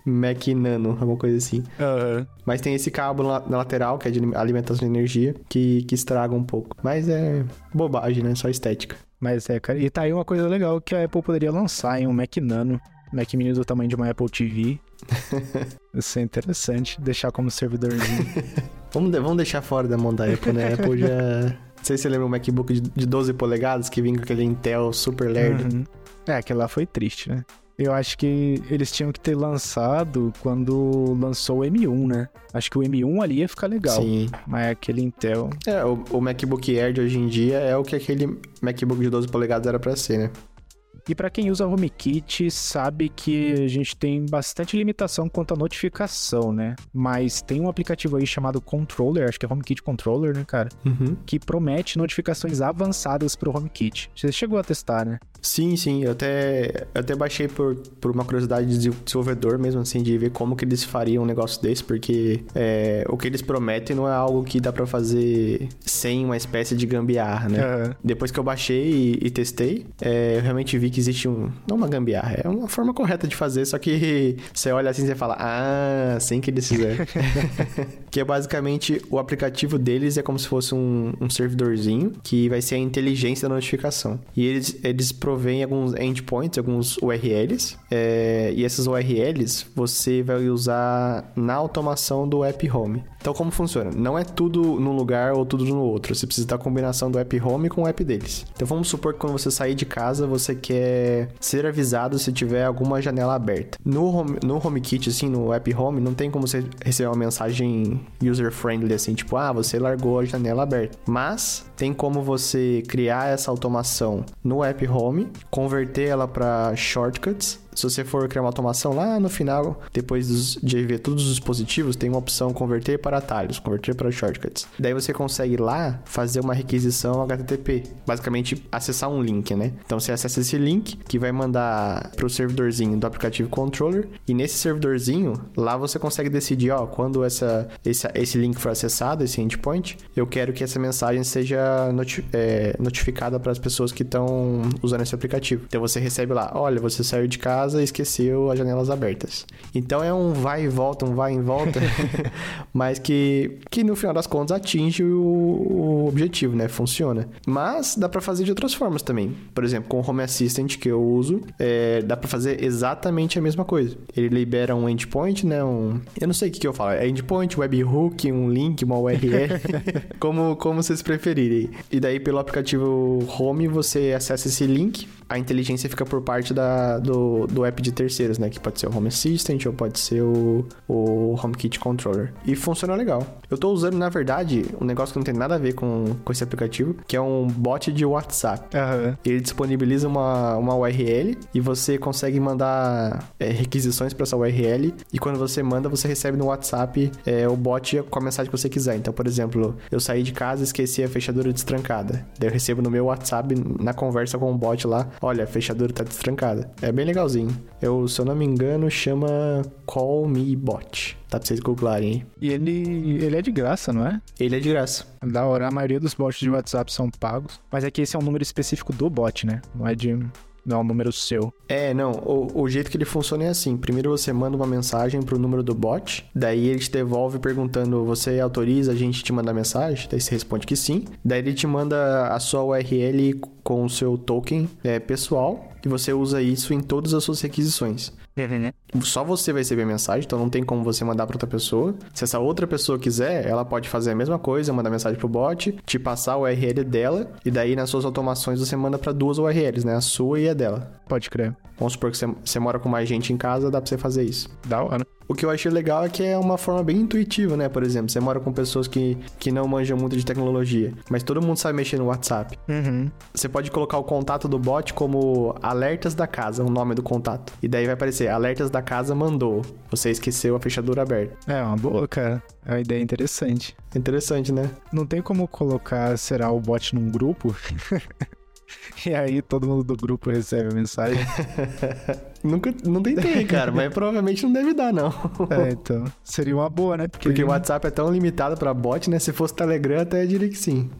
B: Mac Nano, alguma coisa assim.
A: Uhum.
B: Mas tem esse cabo na, na, lateral, que é de alimentação de energia, que, que estraga um pouco. Mas é bobagem, né? Só estética.
A: Mas é, cara. E tá aí uma coisa legal que a Apple poderia lançar em um Mac Nano. Mac Mini do tamanho de uma Apple TV Isso é interessante, deixar como servidorzinho.
B: vamos, de, vamos deixar fora da mão da Apple, né? A Apple já... Não sei se você lembra o MacBook de, de 12 polegadas que vinha com aquele Intel super lerdo. Uhum.
A: É, aquele lá foi triste, né? Eu acho que eles tinham que ter lançado quando lançou o M1, né? Acho que o M1 ali ia ficar legal. Sim. Mas aquele Intel.
B: É, o, o MacBook Air de hoje em dia é o que aquele MacBook de 12 polegadas era para ser, né?
A: E para quem usa HomeKit, sabe que a gente tem bastante limitação quanto à notificação, né? Mas tem um aplicativo aí chamado Controller, acho que é HomeKit Controller, né, cara? Uhum. Que promete notificações avançadas pro HomeKit. Você chegou a testar, né?
B: Sim, sim. Eu até, eu até baixei por, por uma curiosidade de desenvolvedor mesmo, assim, de ver como que eles fariam um negócio desse, porque é, o que eles prometem não é algo que dá para fazer sem uma espécie de gambiarra, né? Uhum. Depois que eu baixei e, e testei, é, eu realmente vi que existe um... Não uma gambiarra, é uma forma correta de fazer, só que você olha assim e fala, ah, sem que eles fizeram. que é basicamente o aplicativo deles é como se fosse um, um servidorzinho que vai ser a inteligência da notificação. E eles, eles provém alguns endpoints, alguns URLs, é, e essas URLs você vai usar na automação do app home. Então, como funciona? Não é tudo num lugar ou tudo no outro. Você precisa da combinação do app home com o app deles. Então, vamos supor que quando você sair de casa, você quer ser avisado se tiver alguma janela aberta. No, home, no HomeKit, assim, no app home, não tem como você receber uma mensagem user-friendly, assim, tipo, ah, você largou a janela aberta. Mas, tem como você criar essa automação no app home, converter ela para shortcuts se você for criar uma automação lá no final, depois de ver todos os dispositivos, tem uma opção converter para atalhos, converter para shortcuts. Daí você consegue lá fazer uma requisição HTTP, basicamente acessar um link, né? Então você acessa esse link que vai mandar para o servidorzinho do aplicativo controller e nesse servidorzinho lá você consegue decidir, ó, quando essa, esse, esse link for acessado, esse endpoint, eu quero que essa mensagem seja noti é, notificada para as pessoas que estão usando esse aplicativo. Então você recebe lá, olha, você saiu de casa casa e esqueceu as janelas abertas. Então é um vai e volta, um vai e volta, mas que, que no final das contas atinge o, o objetivo, né? Funciona. Mas dá para fazer de outras formas também. Por exemplo, com o Home Assistant que eu uso, é, dá para fazer exatamente a mesma coisa. Ele libera um endpoint, né? Um, eu não sei o que, que eu falo. É endpoint, webhook, um link, uma URL, como, como vocês preferirem. E daí pelo aplicativo Home você acessa esse link, a inteligência fica por parte da, do, do app de terceiros, né? Que pode ser o Home Assistant ou pode ser o, o HomeKit Controller. E funciona legal. Eu tô usando, na verdade, um negócio que não tem nada a ver com, com esse aplicativo, que é um bot de WhatsApp. Uhum. Ele disponibiliza uma, uma URL e você consegue mandar é, requisições para essa URL. E quando você manda, você recebe no WhatsApp é, o bot com a mensagem que você quiser. Então, por exemplo, eu saí de casa e esqueci a fechadura destrancada. Daí eu recebo no meu WhatsApp, na conversa com o bot lá, olha, a fechadura tá destrancada. É bem legalzinho. Eu, se eu não me engano, chama Call Me Bot. Tá pra vocês googlarem, hein?
A: E ele, ele é de graça, não é?
B: Ele é de graça.
A: Da hora, a maioria dos bots de WhatsApp são pagos. Mas é que esse é um número específico do bot, né? Não é de não é um número seu.
B: É, não. O, o, jeito que ele funciona é assim. Primeiro você manda uma mensagem pro número do bot. Daí ele te devolve perguntando: você autoriza a gente te mandar mensagem? Daí você responde que sim. Daí ele te manda a sua URL com o seu token é, pessoal que você usa isso em todas as suas requisições. Uhum. Só você vai receber a mensagem, então não tem como você mandar para outra pessoa. Se essa outra pessoa quiser, ela pode fazer a mesma coisa, mandar mensagem pro bot, te passar o URL dela, e daí nas suas automações você manda para duas URLs, né? A sua e a dela.
A: Pode crer.
B: Vamos supor que você, você mora com mais gente em casa, dá pra você fazer isso.
A: Da hora.
B: O que eu achei legal é que é uma forma bem intuitiva, né? Por exemplo, você mora com pessoas que, que não manjam muito de tecnologia, mas todo mundo sabe mexer no WhatsApp. Uhum. Você pode colocar o contato do bot como alertas da casa, o nome do contato. E daí vai aparecer alertas da casa mandou. Você esqueceu a fechadura aberta.
A: É uma boa, cara. É uma ideia interessante.
B: Interessante, né?
A: Não tem como colocar, será, o bot num grupo? E aí todo mundo do grupo recebe a mensagem.
B: Nunca, não tentei, cara, mas provavelmente não deve dar, não.
A: É, então. Seria uma boa, né?
B: Porque, Porque o WhatsApp é tão limitado pra bot, né? Se fosse Telegram, até diria que sim.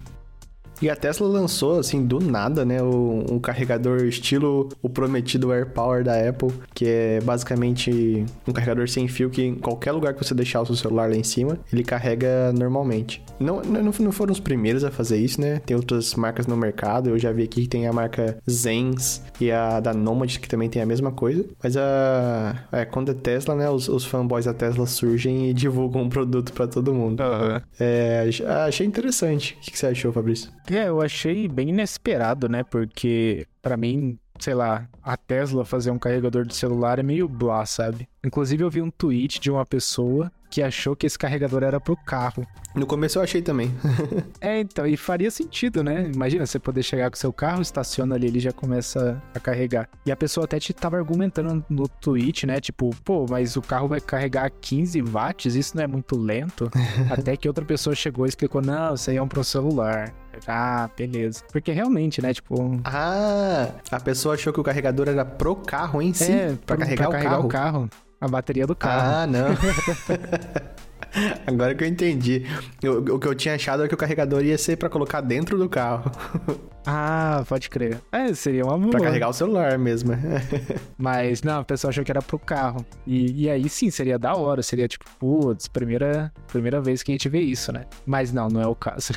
B: E a Tesla lançou, assim, do nada, né, um, um carregador estilo o prometido AirPower da Apple, que é basicamente um carregador sem fio que em qualquer lugar que você deixar o seu celular lá em cima, ele carrega normalmente. Não, não, não foram os primeiros a fazer isso, né? Tem outras marcas no mercado. Eu já vi aqui que tem a marca Zens e a da Nomad, que também tem a mesma coisa. Mas a. É, quando é Tesla, né? Os, os fanboys da Tesla surgem e divulgam o produto para todo mundo.
A: Uhum.
B: É, achei interessante. O que você achou, Fabrício?
A: É, eu achei bem inesperado, né? Porque, para mim, sei lá, a Tesla fazer um carregador de celular é meio blá, sabe? Inclusive eu vi um tweet de uma pessoa que achou que esse carregador era pro carro.
B: No começo eu achei também.
A: é, então, e faria sentido, né? Imagina você poder chegar com seu carro, estaciona ali, ele já começa a carregar. E a pessoa até te tava argumentando no tweet, né? Tipo, pô, mas o carro vai carregar 15 watts, isso não é muito lento? até que outra pessoa chegou e explicou: não, isso aí é um pro celular. Ah, beleza. Porque realmente, né? Tipo.
B: Ah, a pessoa achou que o carregador era pro carro em si. É, pra, pra carregar, pra o, carregar carro. o carro
A: a bateria do carro.
B: Ah, não. Agora que eu entendi. o que eu tinha achado era que o carregador ia ser para colocar dentro do carro.
A: Ah, pode crer. É, seria uma boa.
B: Pra carregar o celular mesmo.
A: Mas, não, o pessoal achou que era pro carro. E, e aí sim, seria da hora. Seria tipo, putz, primeira, primeira vez que a gente vê isso, né? Mas não, não é o caso.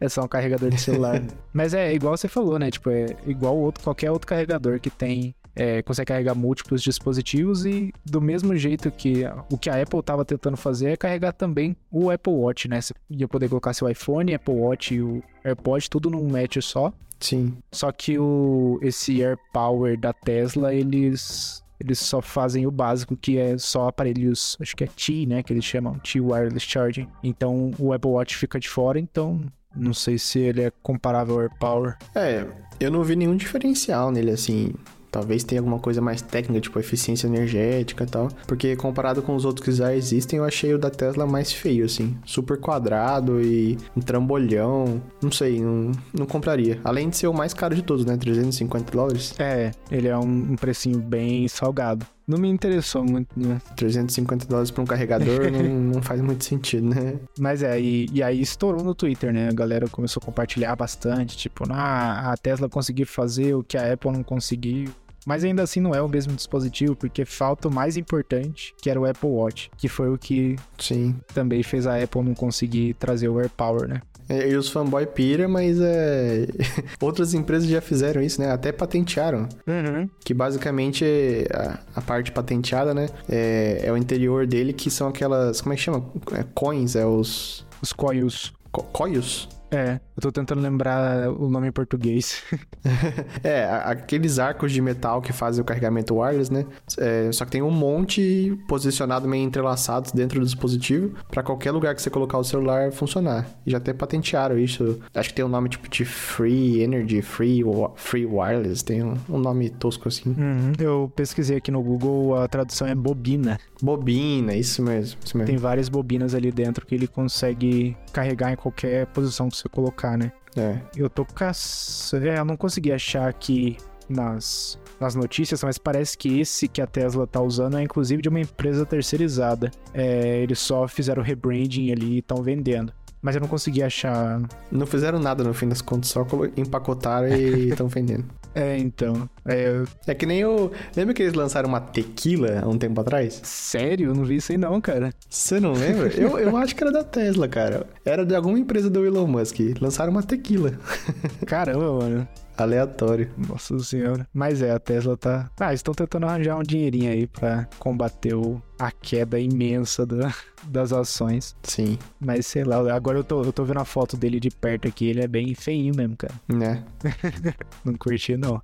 A: é só um carregador de celular. Mas é igual você falou, né? Tipo, é igual outro, qualquer outro carregador que tem é, consegue carregar múltiplos dispositivos e do mesmo jeito que o que a Apple estava tentando fazer é carregar também o Apple Watch, né? Você ia poder colocar seu iPhone, Apple Watch e o AirPod tudo num match só.
B: Sim.
A: Só que o esse AirPower da Tesla, eles eles só fazem o básico, que é só aparelhos, acho que é T, né, que eles chamam, T Wireless Charging. Então o Apple Watch fica de fora, então não sei se ele é comparável ao AirPower.
B: É, eu não vi nenhum diferencial nele assim. Talvez tenha alguma coisa mais técnica, tipo eficiência energética e tal. Porque comparado com os outros que já existem, eu achei o da Tesla mais feio, assim. Super quadrado e um trambolhão. Não sei, não, não compraria. Além de ser o mais caro de todos, né? 350 dólares.
A: É, ele é um, precinho bem salgado. Não me interessou muito, né?
B: 350 dólares para um carregador não, não, faz muito sentido, né?
A: Mas é, e, e, aí estourou no Twitter, né? A galera começou a compartilhar bastante, tipo, ah, a Tesla conseguiu fazer o que a Apple não conseguiu. Mas ainda assim não é o mesmo dispositivo, porque falta o mais importante, que era o Apple Watch, que foi o que
B: Sim.
A: também fez a Apple não conseguir trazer o AirPower, né?
B: É, e os fanboy pira, mas é... outras empresas já fizeram isso, né? Até patentearam.
A: Uhum.
B: Que basicamente a, a, parte patenteada, né? É, é o interior dele, que são aquelas. Como é que chama? É, coins, é os.
A: Os coils.
B: Co coils?
A: É, eu tô tentando lembrar o nome em português.
B: é, aqueles arcos de metal que fazem o carregamento wireless, né? É, só que tem um monte posicionado meio entrelaçados dentro do dispositivo para qualquer lugar que você colocar o celular funcionar. E já até patentearam isso. Acho que tem um nome tipo de Free Energy, Free, free Wireless, tem um, um nome tosco assim.
A: Uhum. Eu pesquisei aqui no Google, a tradução é bobina.
B: Bobina, isso mesmo, isso mesmo.
A: Tem várias bobinas ali dentro que ele consegue carregar em qualquer posição que você colocar, né?
B: É.
A: Eu tô caçando. É, eu não consegui achar aqui nas, nas notícias, mas parece que esse que a Tesla tá usando é inclusive de uma empresa terceirizada. É, eles só fizeram rebranding ali e estão vendendo. Mas eu não consegui achar.
B: Não fizeram nada no fim das contas, só empacotaram e estão vendendo.
A: É, então. É,
B: é que nem o. Lembra que eles lançaram uma tequila há um tempo atrás?
A: Sério? Eu não vi isso aí não, cara.
B: Você não lembra? eu, eu acho que era da Tesla, cara. Era de alguma empresa do Elon Musk. Lançaram uma tequila.
A: Caramba, mano.
B: Aleatório.
A: Nossa senhora. Mas é, a Tesla tá. Ah, estão tentando arranjar um dinheirinho aí pra combater o... a queda imensa do... das ações.
B: Sim.
A: Mas sei lá, agora eu tô, eu tô vendo a foto dele de perto aqui, ele é bem feinho mesmo, cara.
B: Né?
A: não curti, não.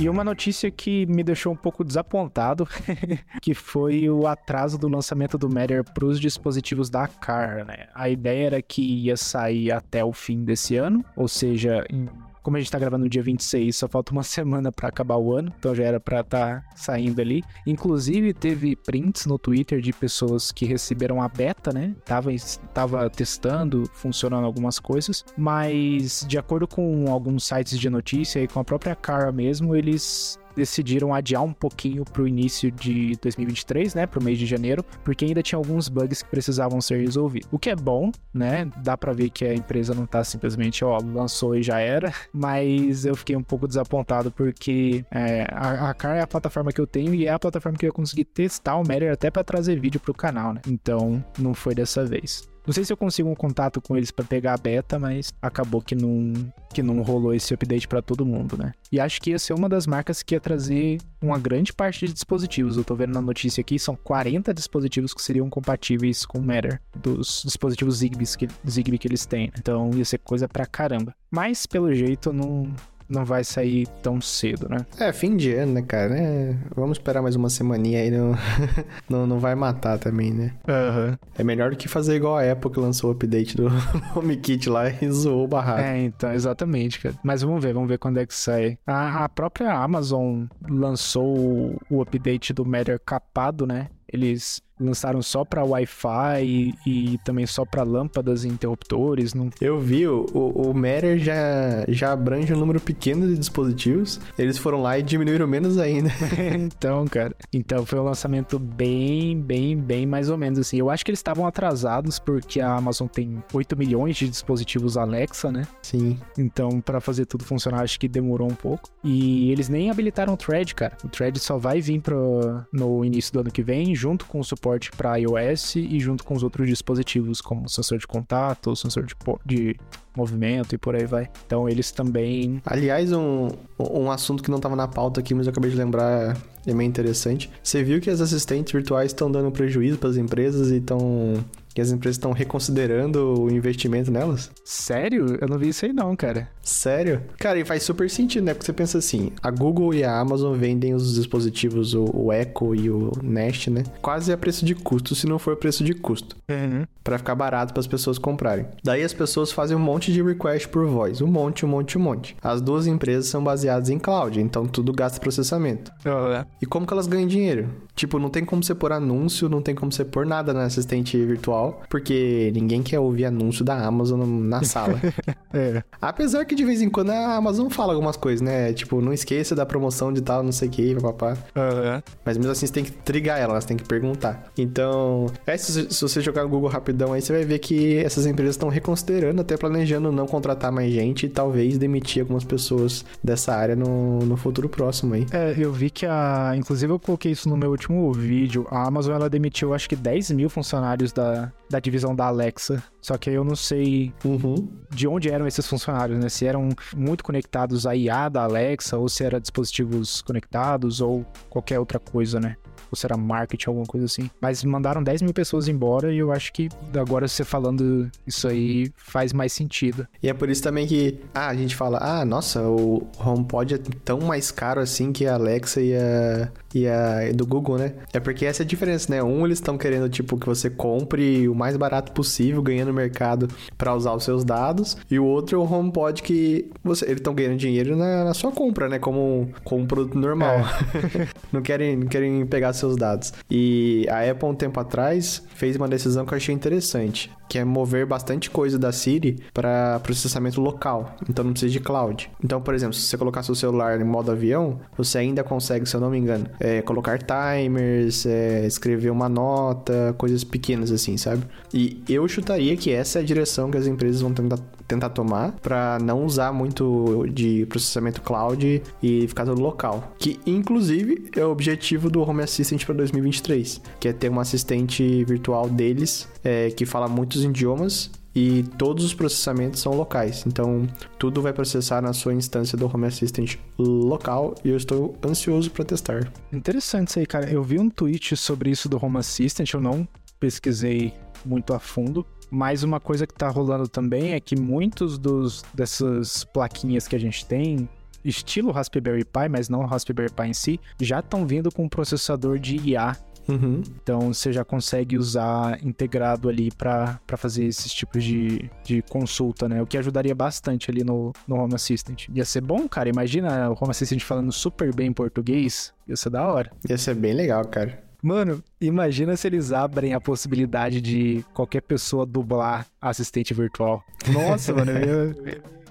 A: E uma notícia que me deixou um pouco desapontado, que foi o atraso do lançamento do Matter para os dispositivos da Car, né? A ideia era que ia sair até o fim desse ano, ou seja, em como a gente tá gravando no dia 26, só falta uma semana para acabar o ano, então já era para estar tá saindo ali. Inclusive, teve prints no Twitter de pessoas que receberam a beta, né? Tava, tava testando, funcionando algumas coisas, mas de acordo com alguns sites de notícia e com a própria Cara mesmo, eles decidiram adiar um pouquinho pro início de 2023, né, pro mês de janeiro, porque ainda tinha alguns bugs que precisavam ser resolvidos. O que é bom, né? Dá para ver que a empresa não tá simplesmente, ó, lançou e já era, mas eu fiquei um pouco desapontado porque é, a, a Car é a plataforma que eu tenho e é a plataforma que eu consegui testar o Matter até para trazer vídeo pro canal, né? Então, não foi dessa vez. Não sei se eu consigo um contato com eles para pegar a beta, mas acabou que não, que não rolou esse update para todo mundo, né? E acho que ia ser uma das marcas que ia trazer uma grande parte de dispositivos. Eu tô vendo na notícia aqui, são 40 dispositivos que seriam compatíveis com o Matter, dos dispositivos Zigbee que, Zigbee que eles têm. Né? Então ia ser coisa pra caramba. Mas, pelo jeito, não, não vai sair tão cedo, né?
B: É, fim de ano, né, cara? É, vamos esperar mais uma semaninha aí, não, não, não vai matar também, né?
A: Uhum.
B: É melhor do que fazer igual a Apple que lançou o update do HomeKit lá e zoou o barraco.
A: É, então, exatamente, cara. Mas vamos ver, vamos ver quando é que sai. A, a própria Amazon lançou o, o update do Matter capado, né? Eles lançaram só para Wi-Fi e, e, também só para lâmpadas e interruptores. Não...
B: Eu vi, o, o Matter já, já abrange um número pequeno de dispositivos. Eles foram lá e diminuíram menos ainda.
A: então, cara. Então foi um lançamento bem, bem, bem mais ou menos assim. Eu acho que eles estavam atrasados porque a Amazon tem 8 milhões de dispositivos Alexa, né?
B: Sim.
A: Então, para fazer tudo funcionar, acho que demorou um pouco. E eles nem habilitaram o Thread, cara. O Thread só vai vir pro, no início do ano que vem, junto com o suporte suporte para iOS e junto com os outros dispositivos, como sensor de contato, sensor de, de movimento e por aí vai. Então eles também.
B: Aliás, um, um assunto que não estava na pauta aqui, mas eu acabei de lembrar, é meio interessante. Você viu que as assistentes virtuais estão dando prejuízo para as empresas e estão que as empresas estão reconsiderando o investimento nelas.
A: Sério? Eu não vi isso aí não, cara.
B: Sério? Cara, e faz super sentido, né? Porque você pensa assim, a Google e a Amazon vendem os dispositivos, o, o Echo e o Nest, né? Quase a preço de custo, se não for preço de custo.
A: Uhum.
B: Para ficar barato para as pessoas comprarem. Daí as pessoas fazem um monte de request por voz. Um monte, um monte, um monte. As duas empresas são baseadas em cloud, então tudo gasta processamento.
A: Uhum.
B: E como que elas ganham dinheiro? Tipo, não tem como você pôr anúncio, não tem como você pôr nada na assistente virtual porque ninguém quer ouvir anúncio da Amazon na sala.
A: é.
B: Apesar que de vez em quando a Amazon fala algumas coisas, né? Tipo, não esqueça da promoção de tal, não sei o que, papapá.
A: Uhum.
B: Mas mesmo assim você tem que trigar ela, você tem que perguntar. Então, é, se, se você jogar no Google rapidão aí, você vai ver que essas empresas estão reconsiderando, até planejando não contratar mais gente e talvez demitir algumas pessoas dessa área no, no futuro próximo aí.
A: É, eu vi que a. Inclusive, eu coloquei isso no meu último vídeo. A Amazon ela demitiu acho que 10 mil funcionários da, da divisão da Alexa. Só que eu não sei
B: uhum.
A: de onde eram esses funcionários, né? Se eram muito conectados à IA da Alexa, ou se eram dispositivos conectados, ou qualquer outra coisa, né? Ou se era marketing, alguma coisa assim. Mas mandaram 10 mil pessoas embora e eu acho que agora você falando isso aí faz mais sentido.
B: E é por isso também que ah, a gente fala, ah, nossa, o HomePod é tão mais caro assim que a Alexa e a, e a do Google, né? É porque essa é a diferença, né? Um, eles estão querendo, tipo, que você compre o mais barato possível, ganhando mercado para usar os seus dados. E o outro é o HomePod que você, eles estão ganhando dinheiro na, na, sua compra, né? Como, como um produto normal. É. não, querem, não querem pegar seus dados. E a Apple, um tempo atrás, fez uma decisão que eu achei interessante, que é mover bastante coisa da Siri para processamento local. Então não precisa de cloud. Então, por exemplo, se você colocar seu celular em modo avião, você ainda consegue, se eu não me engano, é, colocar timers, é, escrever uma nota, coisas pequenas assim, sabe? E eu chutaria que essa é a direção que as empresas vão tentar, tentar tomar para não usar muito de processamento cloud e ficar tudo local. Que inclusive é o objetivo do Home Assistant para 2023, que é ter um assistente virtual deles é, que fala muitos idiomas e todos os processamentos são locais. Então, tudo vai processar na sua instância do Home Assistant local e eu estou ansioso para testar.
A: Interessante isso aí, cara. Eu vi um tweet sobre isso do Home Assistant, eu não pesquisei muito a fundo, mas uma coisa que tá rolando também é que muitos dos dessas plaquinhas que a gente tem, estilo Raspberry Pi, mas não Raspberry Pi em si, já estão vindo com um processador de IA
B: Uhum.
A: Então você já consegue usar integrado ali para fazer esses tipos de, de consulta, né? O que ajudaria bastante ali no, no Home Assistant. Ia ser bom, cara. Imagina o Home Assistant falando super bem português. Ia ser da hora.
B: Ia ser bem legal, cara.
A: Mano, imagina se eles abrem a possibilidade de qualquer pessoa dublar assistente virtual. Nossa, mano, eu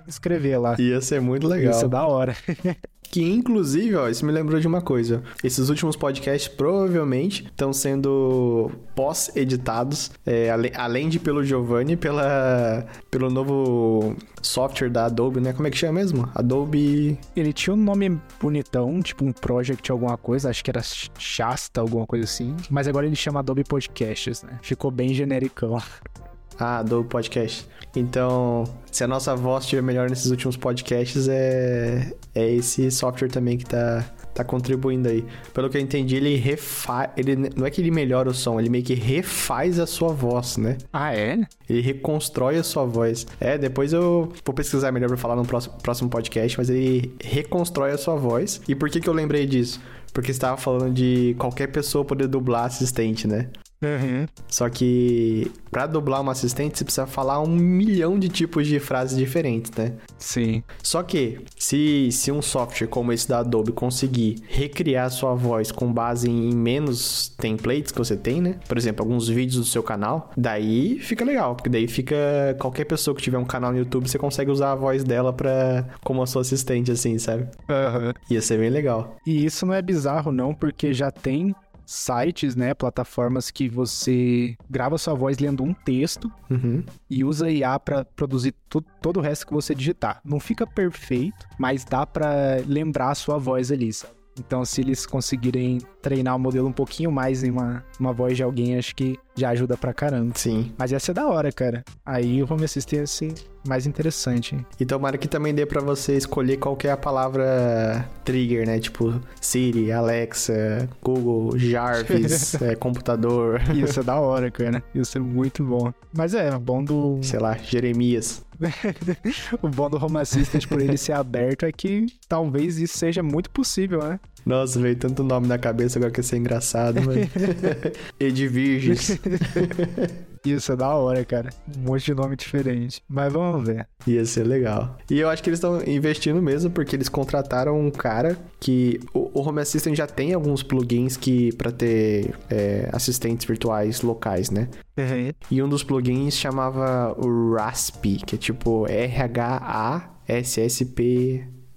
A: escrever lá.
B: Ia ser muito legal.
A: Isso é da hora.
B: Que inclusive, ó, isso me lembrou de uma coisa. Esses últimos podcasts provavelmente estão sendo pós-editados, é, ale- além de pelo Giovanni, pela, pelo novo software da Adobe, né? Como é que chama mesmo? Adobe.
A: Ele tinha um nome bonitão, tipo um project alguma coisa, acho que era Shasta, alguma coisa assim. Mas agora ele chama Adobe Podcasts, né? Ficou bem genericão.
B: Ah, Adobe Podcast. Então, se a nossa voz estiver melhor nesses últimos podcasts, é, é esse software também que tá, tá contribuindo aí. Pelo que eu entendi, ele refaz. Ele, não é que ele melhora o som, ele meio que refaz a sua voz, né?
A: Ah, é?
B: Ele reconstrói a sua voz. É, depois eu vou pesquisar melhor pra falar no próximo, próximo podcast, mas ele reconstrói a sua voz. E por que, que eu lembrei disso? Porque você tava falando de qualquer pessoa poder dublar assistente, né?
A: Uhum.
B: Só que pra dublar uma assistente, você precisa falar um milhão de tipos de frases diferentes, né?
A: Sim.
B: Só que, se, se um software como esse da Adobe conseguir recriar sua voz com base em menos templates que você tem, né? Por exemplo, alguns vídeos do seu canal, daí fica legal, porque daí fica qualquer pessoa que tiver um canal no YouTube, você consegue usar a voz dela pra, como a sua assistente, assim, sabe?
A: Uhum.
B: Ia ser bem legal.
A: E isso não é bizarro, não, porque já tem sites, né, plataformas que você grava sua voz lendo um texto
B: Uhum.
A: e usa IA pra produzir todo o resto que você digitar. Não fica perfeito, mas dá pra lembrar a sua voz ali, sabe? Então, se eles conseguirem treinar o modelo um pouquinho mais em uma, uma voz de alguém, acho que já ajuda pra caramba.
B: Sim.
A: Mas ia ser da hora, cara. Aí o Home Assistant ia ser mais interessante.
B: E tomara que também dê pra você escolher qual que é a palavra trigger, né? Tipo Siri, Alexa, Google, Jarvis, é, computador,
A: Ia ser da hora, cara. Ia ser muito bom. Mas é, o bom do,
B: sei lá, Jeremias.
A: o bom do Home Assistant por ele ser aberto é que talvez isso seja muito possível, né?
B: Nossa, veio tanto nome na cabeça agora que ia ser engraçado, mano. Edvirges.
A: Isso é da hora, cara. Um monte de nome diferente. Mas vamos ver.
B: Ia ser legal. E eu acho que eles estão investindo mesmo, porque eles contrataram um cara que. O, o Home Assistant já tem alguns plugins que para ter é, assistentes virtuais locais, né? E um dos plugins chamava o Rasp, que é tipo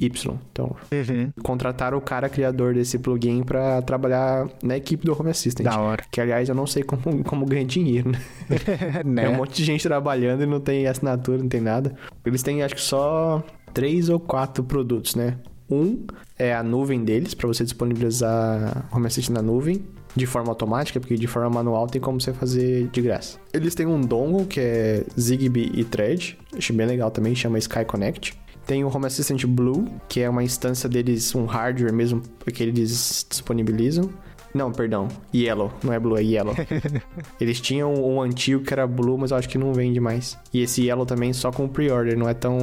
B: R-H-A-S-S-P-Y. Então, contrataram o cara criador desse plugin pra trabalhar na equipe do Home Assistant.
A: Da hora.
B: Que, aliás, eu não sei como, como ganha dinheiro, né?
A: né?
B: É um monte de gente trabalhando e não tem assinatura, não tem nada. Eles têm, acho que só três ou quatro produtos, né? Um é a nuvem deles, pra você disponibilizar Home Assistant na nuvem de forma automática, porque de forma manual tem como você fazer de graça. Eles têm um dongle que é Zigbee e Thread, achei bem legal também, chama Sky Connect. Tem o Home Assistant Blue, que é uma instância deles, um hardware mesmo que eles disponibilizam. Não, perdão, Yellow, não é Blue, é Yellow. Eles tinham um antigo que era Blue, mas eu acho que não vende mais. E esse Yellow também só com pre-order, não é tão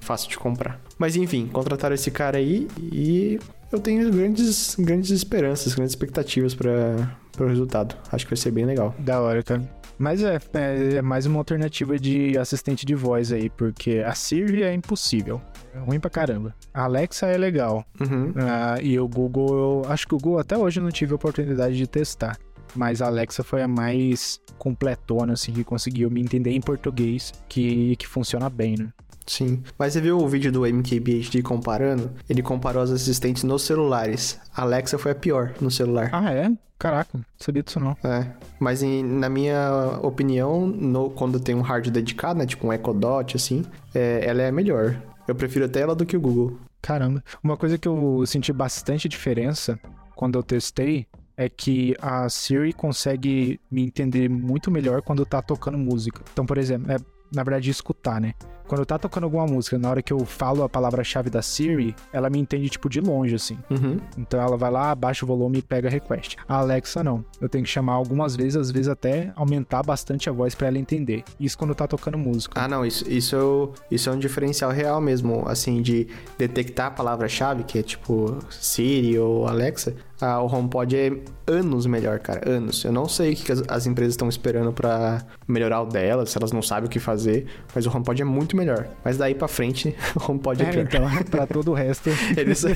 B: fácil de comprar. Mas enfim, contrataram esse cara aí e eu tenho grandes, grandes esperanças, grandes expectativas para o resultado. Acho que vai ser bem legal.
A: Da hora, cara. Mas é, é, é mais uma alternativa de assistente de voz aí, porque a Siri é impossível. É ruim pra caramba. A Alexa é legal.
B: Uhum.
A: Ah, e o Google, eu acho que o Google até hoje eu não tive a oportunidade de testar. Mas a Alexa foi a mais completona, assim, que conseguiu me entender em português, que, que funciona bem, né?
B: Sim. Mas você viu o vídeo do MKBHD comparando? Ele comparou as assistentes nos celulares. A Alexa foi a pior no celular.
A: Ah, é? Caraca, não sabia disso não.
B: É, mas em- na minha opinião, no- quando tem um hardware dedicado, né, tipo um Echo Dot, assim, é, ela é a melhor. Eu prefiro até ela do que o Google.
A: Caramba. Uma coisa que eu senti bastante diferença quando eu testei é que a Siri consegue me entender muito melhor quando tá tocando música. Então, por exemplo, é, na verdade, escutar, né? Quando tá tocando alguma música, na hora que eu falo a palavra-chave da Siri, ela me entende, tipo, de longe, assim.
B: Uhum.
A: Então ela vai lá, abaixa o volume e pega a request. A Alexa não. Eu tenho que chamar algumas vezes, às vezes até aumentar bastante a voz pra ela entender. Isso quando tá tocando música.
B: Ah, não, isso, isso, é isso é um diferencial real mesmo, assim, de detectar a palavra-chave, que é tipo Siri ou Alexa. Ah, o HomePod é anos melhor, cara, anos. Eu não sei o que as, as empresas estão esperando pra melhorar o delas, se elas não sabem o que fazer, mas o HomePod é muito melhor. Mas daí pra frente, o HomePod é,
A: É,
B: pior.
A: então, pra todo o resto.
B: Ele só,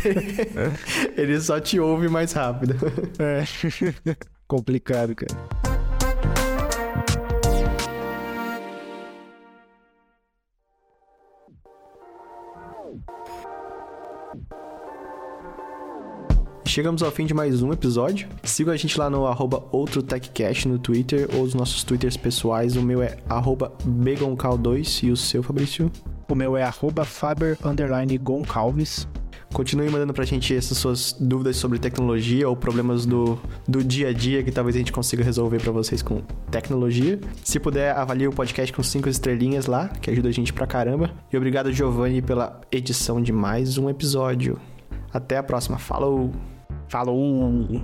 B: ele só te ouve mais rápido.
A: É. Complicado, cara.
B: Chegamos ao fim de mais um episódio. Siga a gente lá no arroba OutroTechCast no Twitter ou os nossos Twitters pessoais. O meu é arroba BegonCal2 e o seu, Fabrício?
A: O meu é arroba Faber Goncalves.
B: Continue mandando pra gente essas suas dúvidas sobre tecnologia ou problemas do, do dia a dia que talvez a gente consiga resolver para vocês com tecnologia. Se puder, avalie o podcast com cinco estrelinhas lá, que ajuda a gente pra caramba. E obrigado, Giovanni, pela edição de mais um episódio. Até a próxima. Falou!
A: Falou!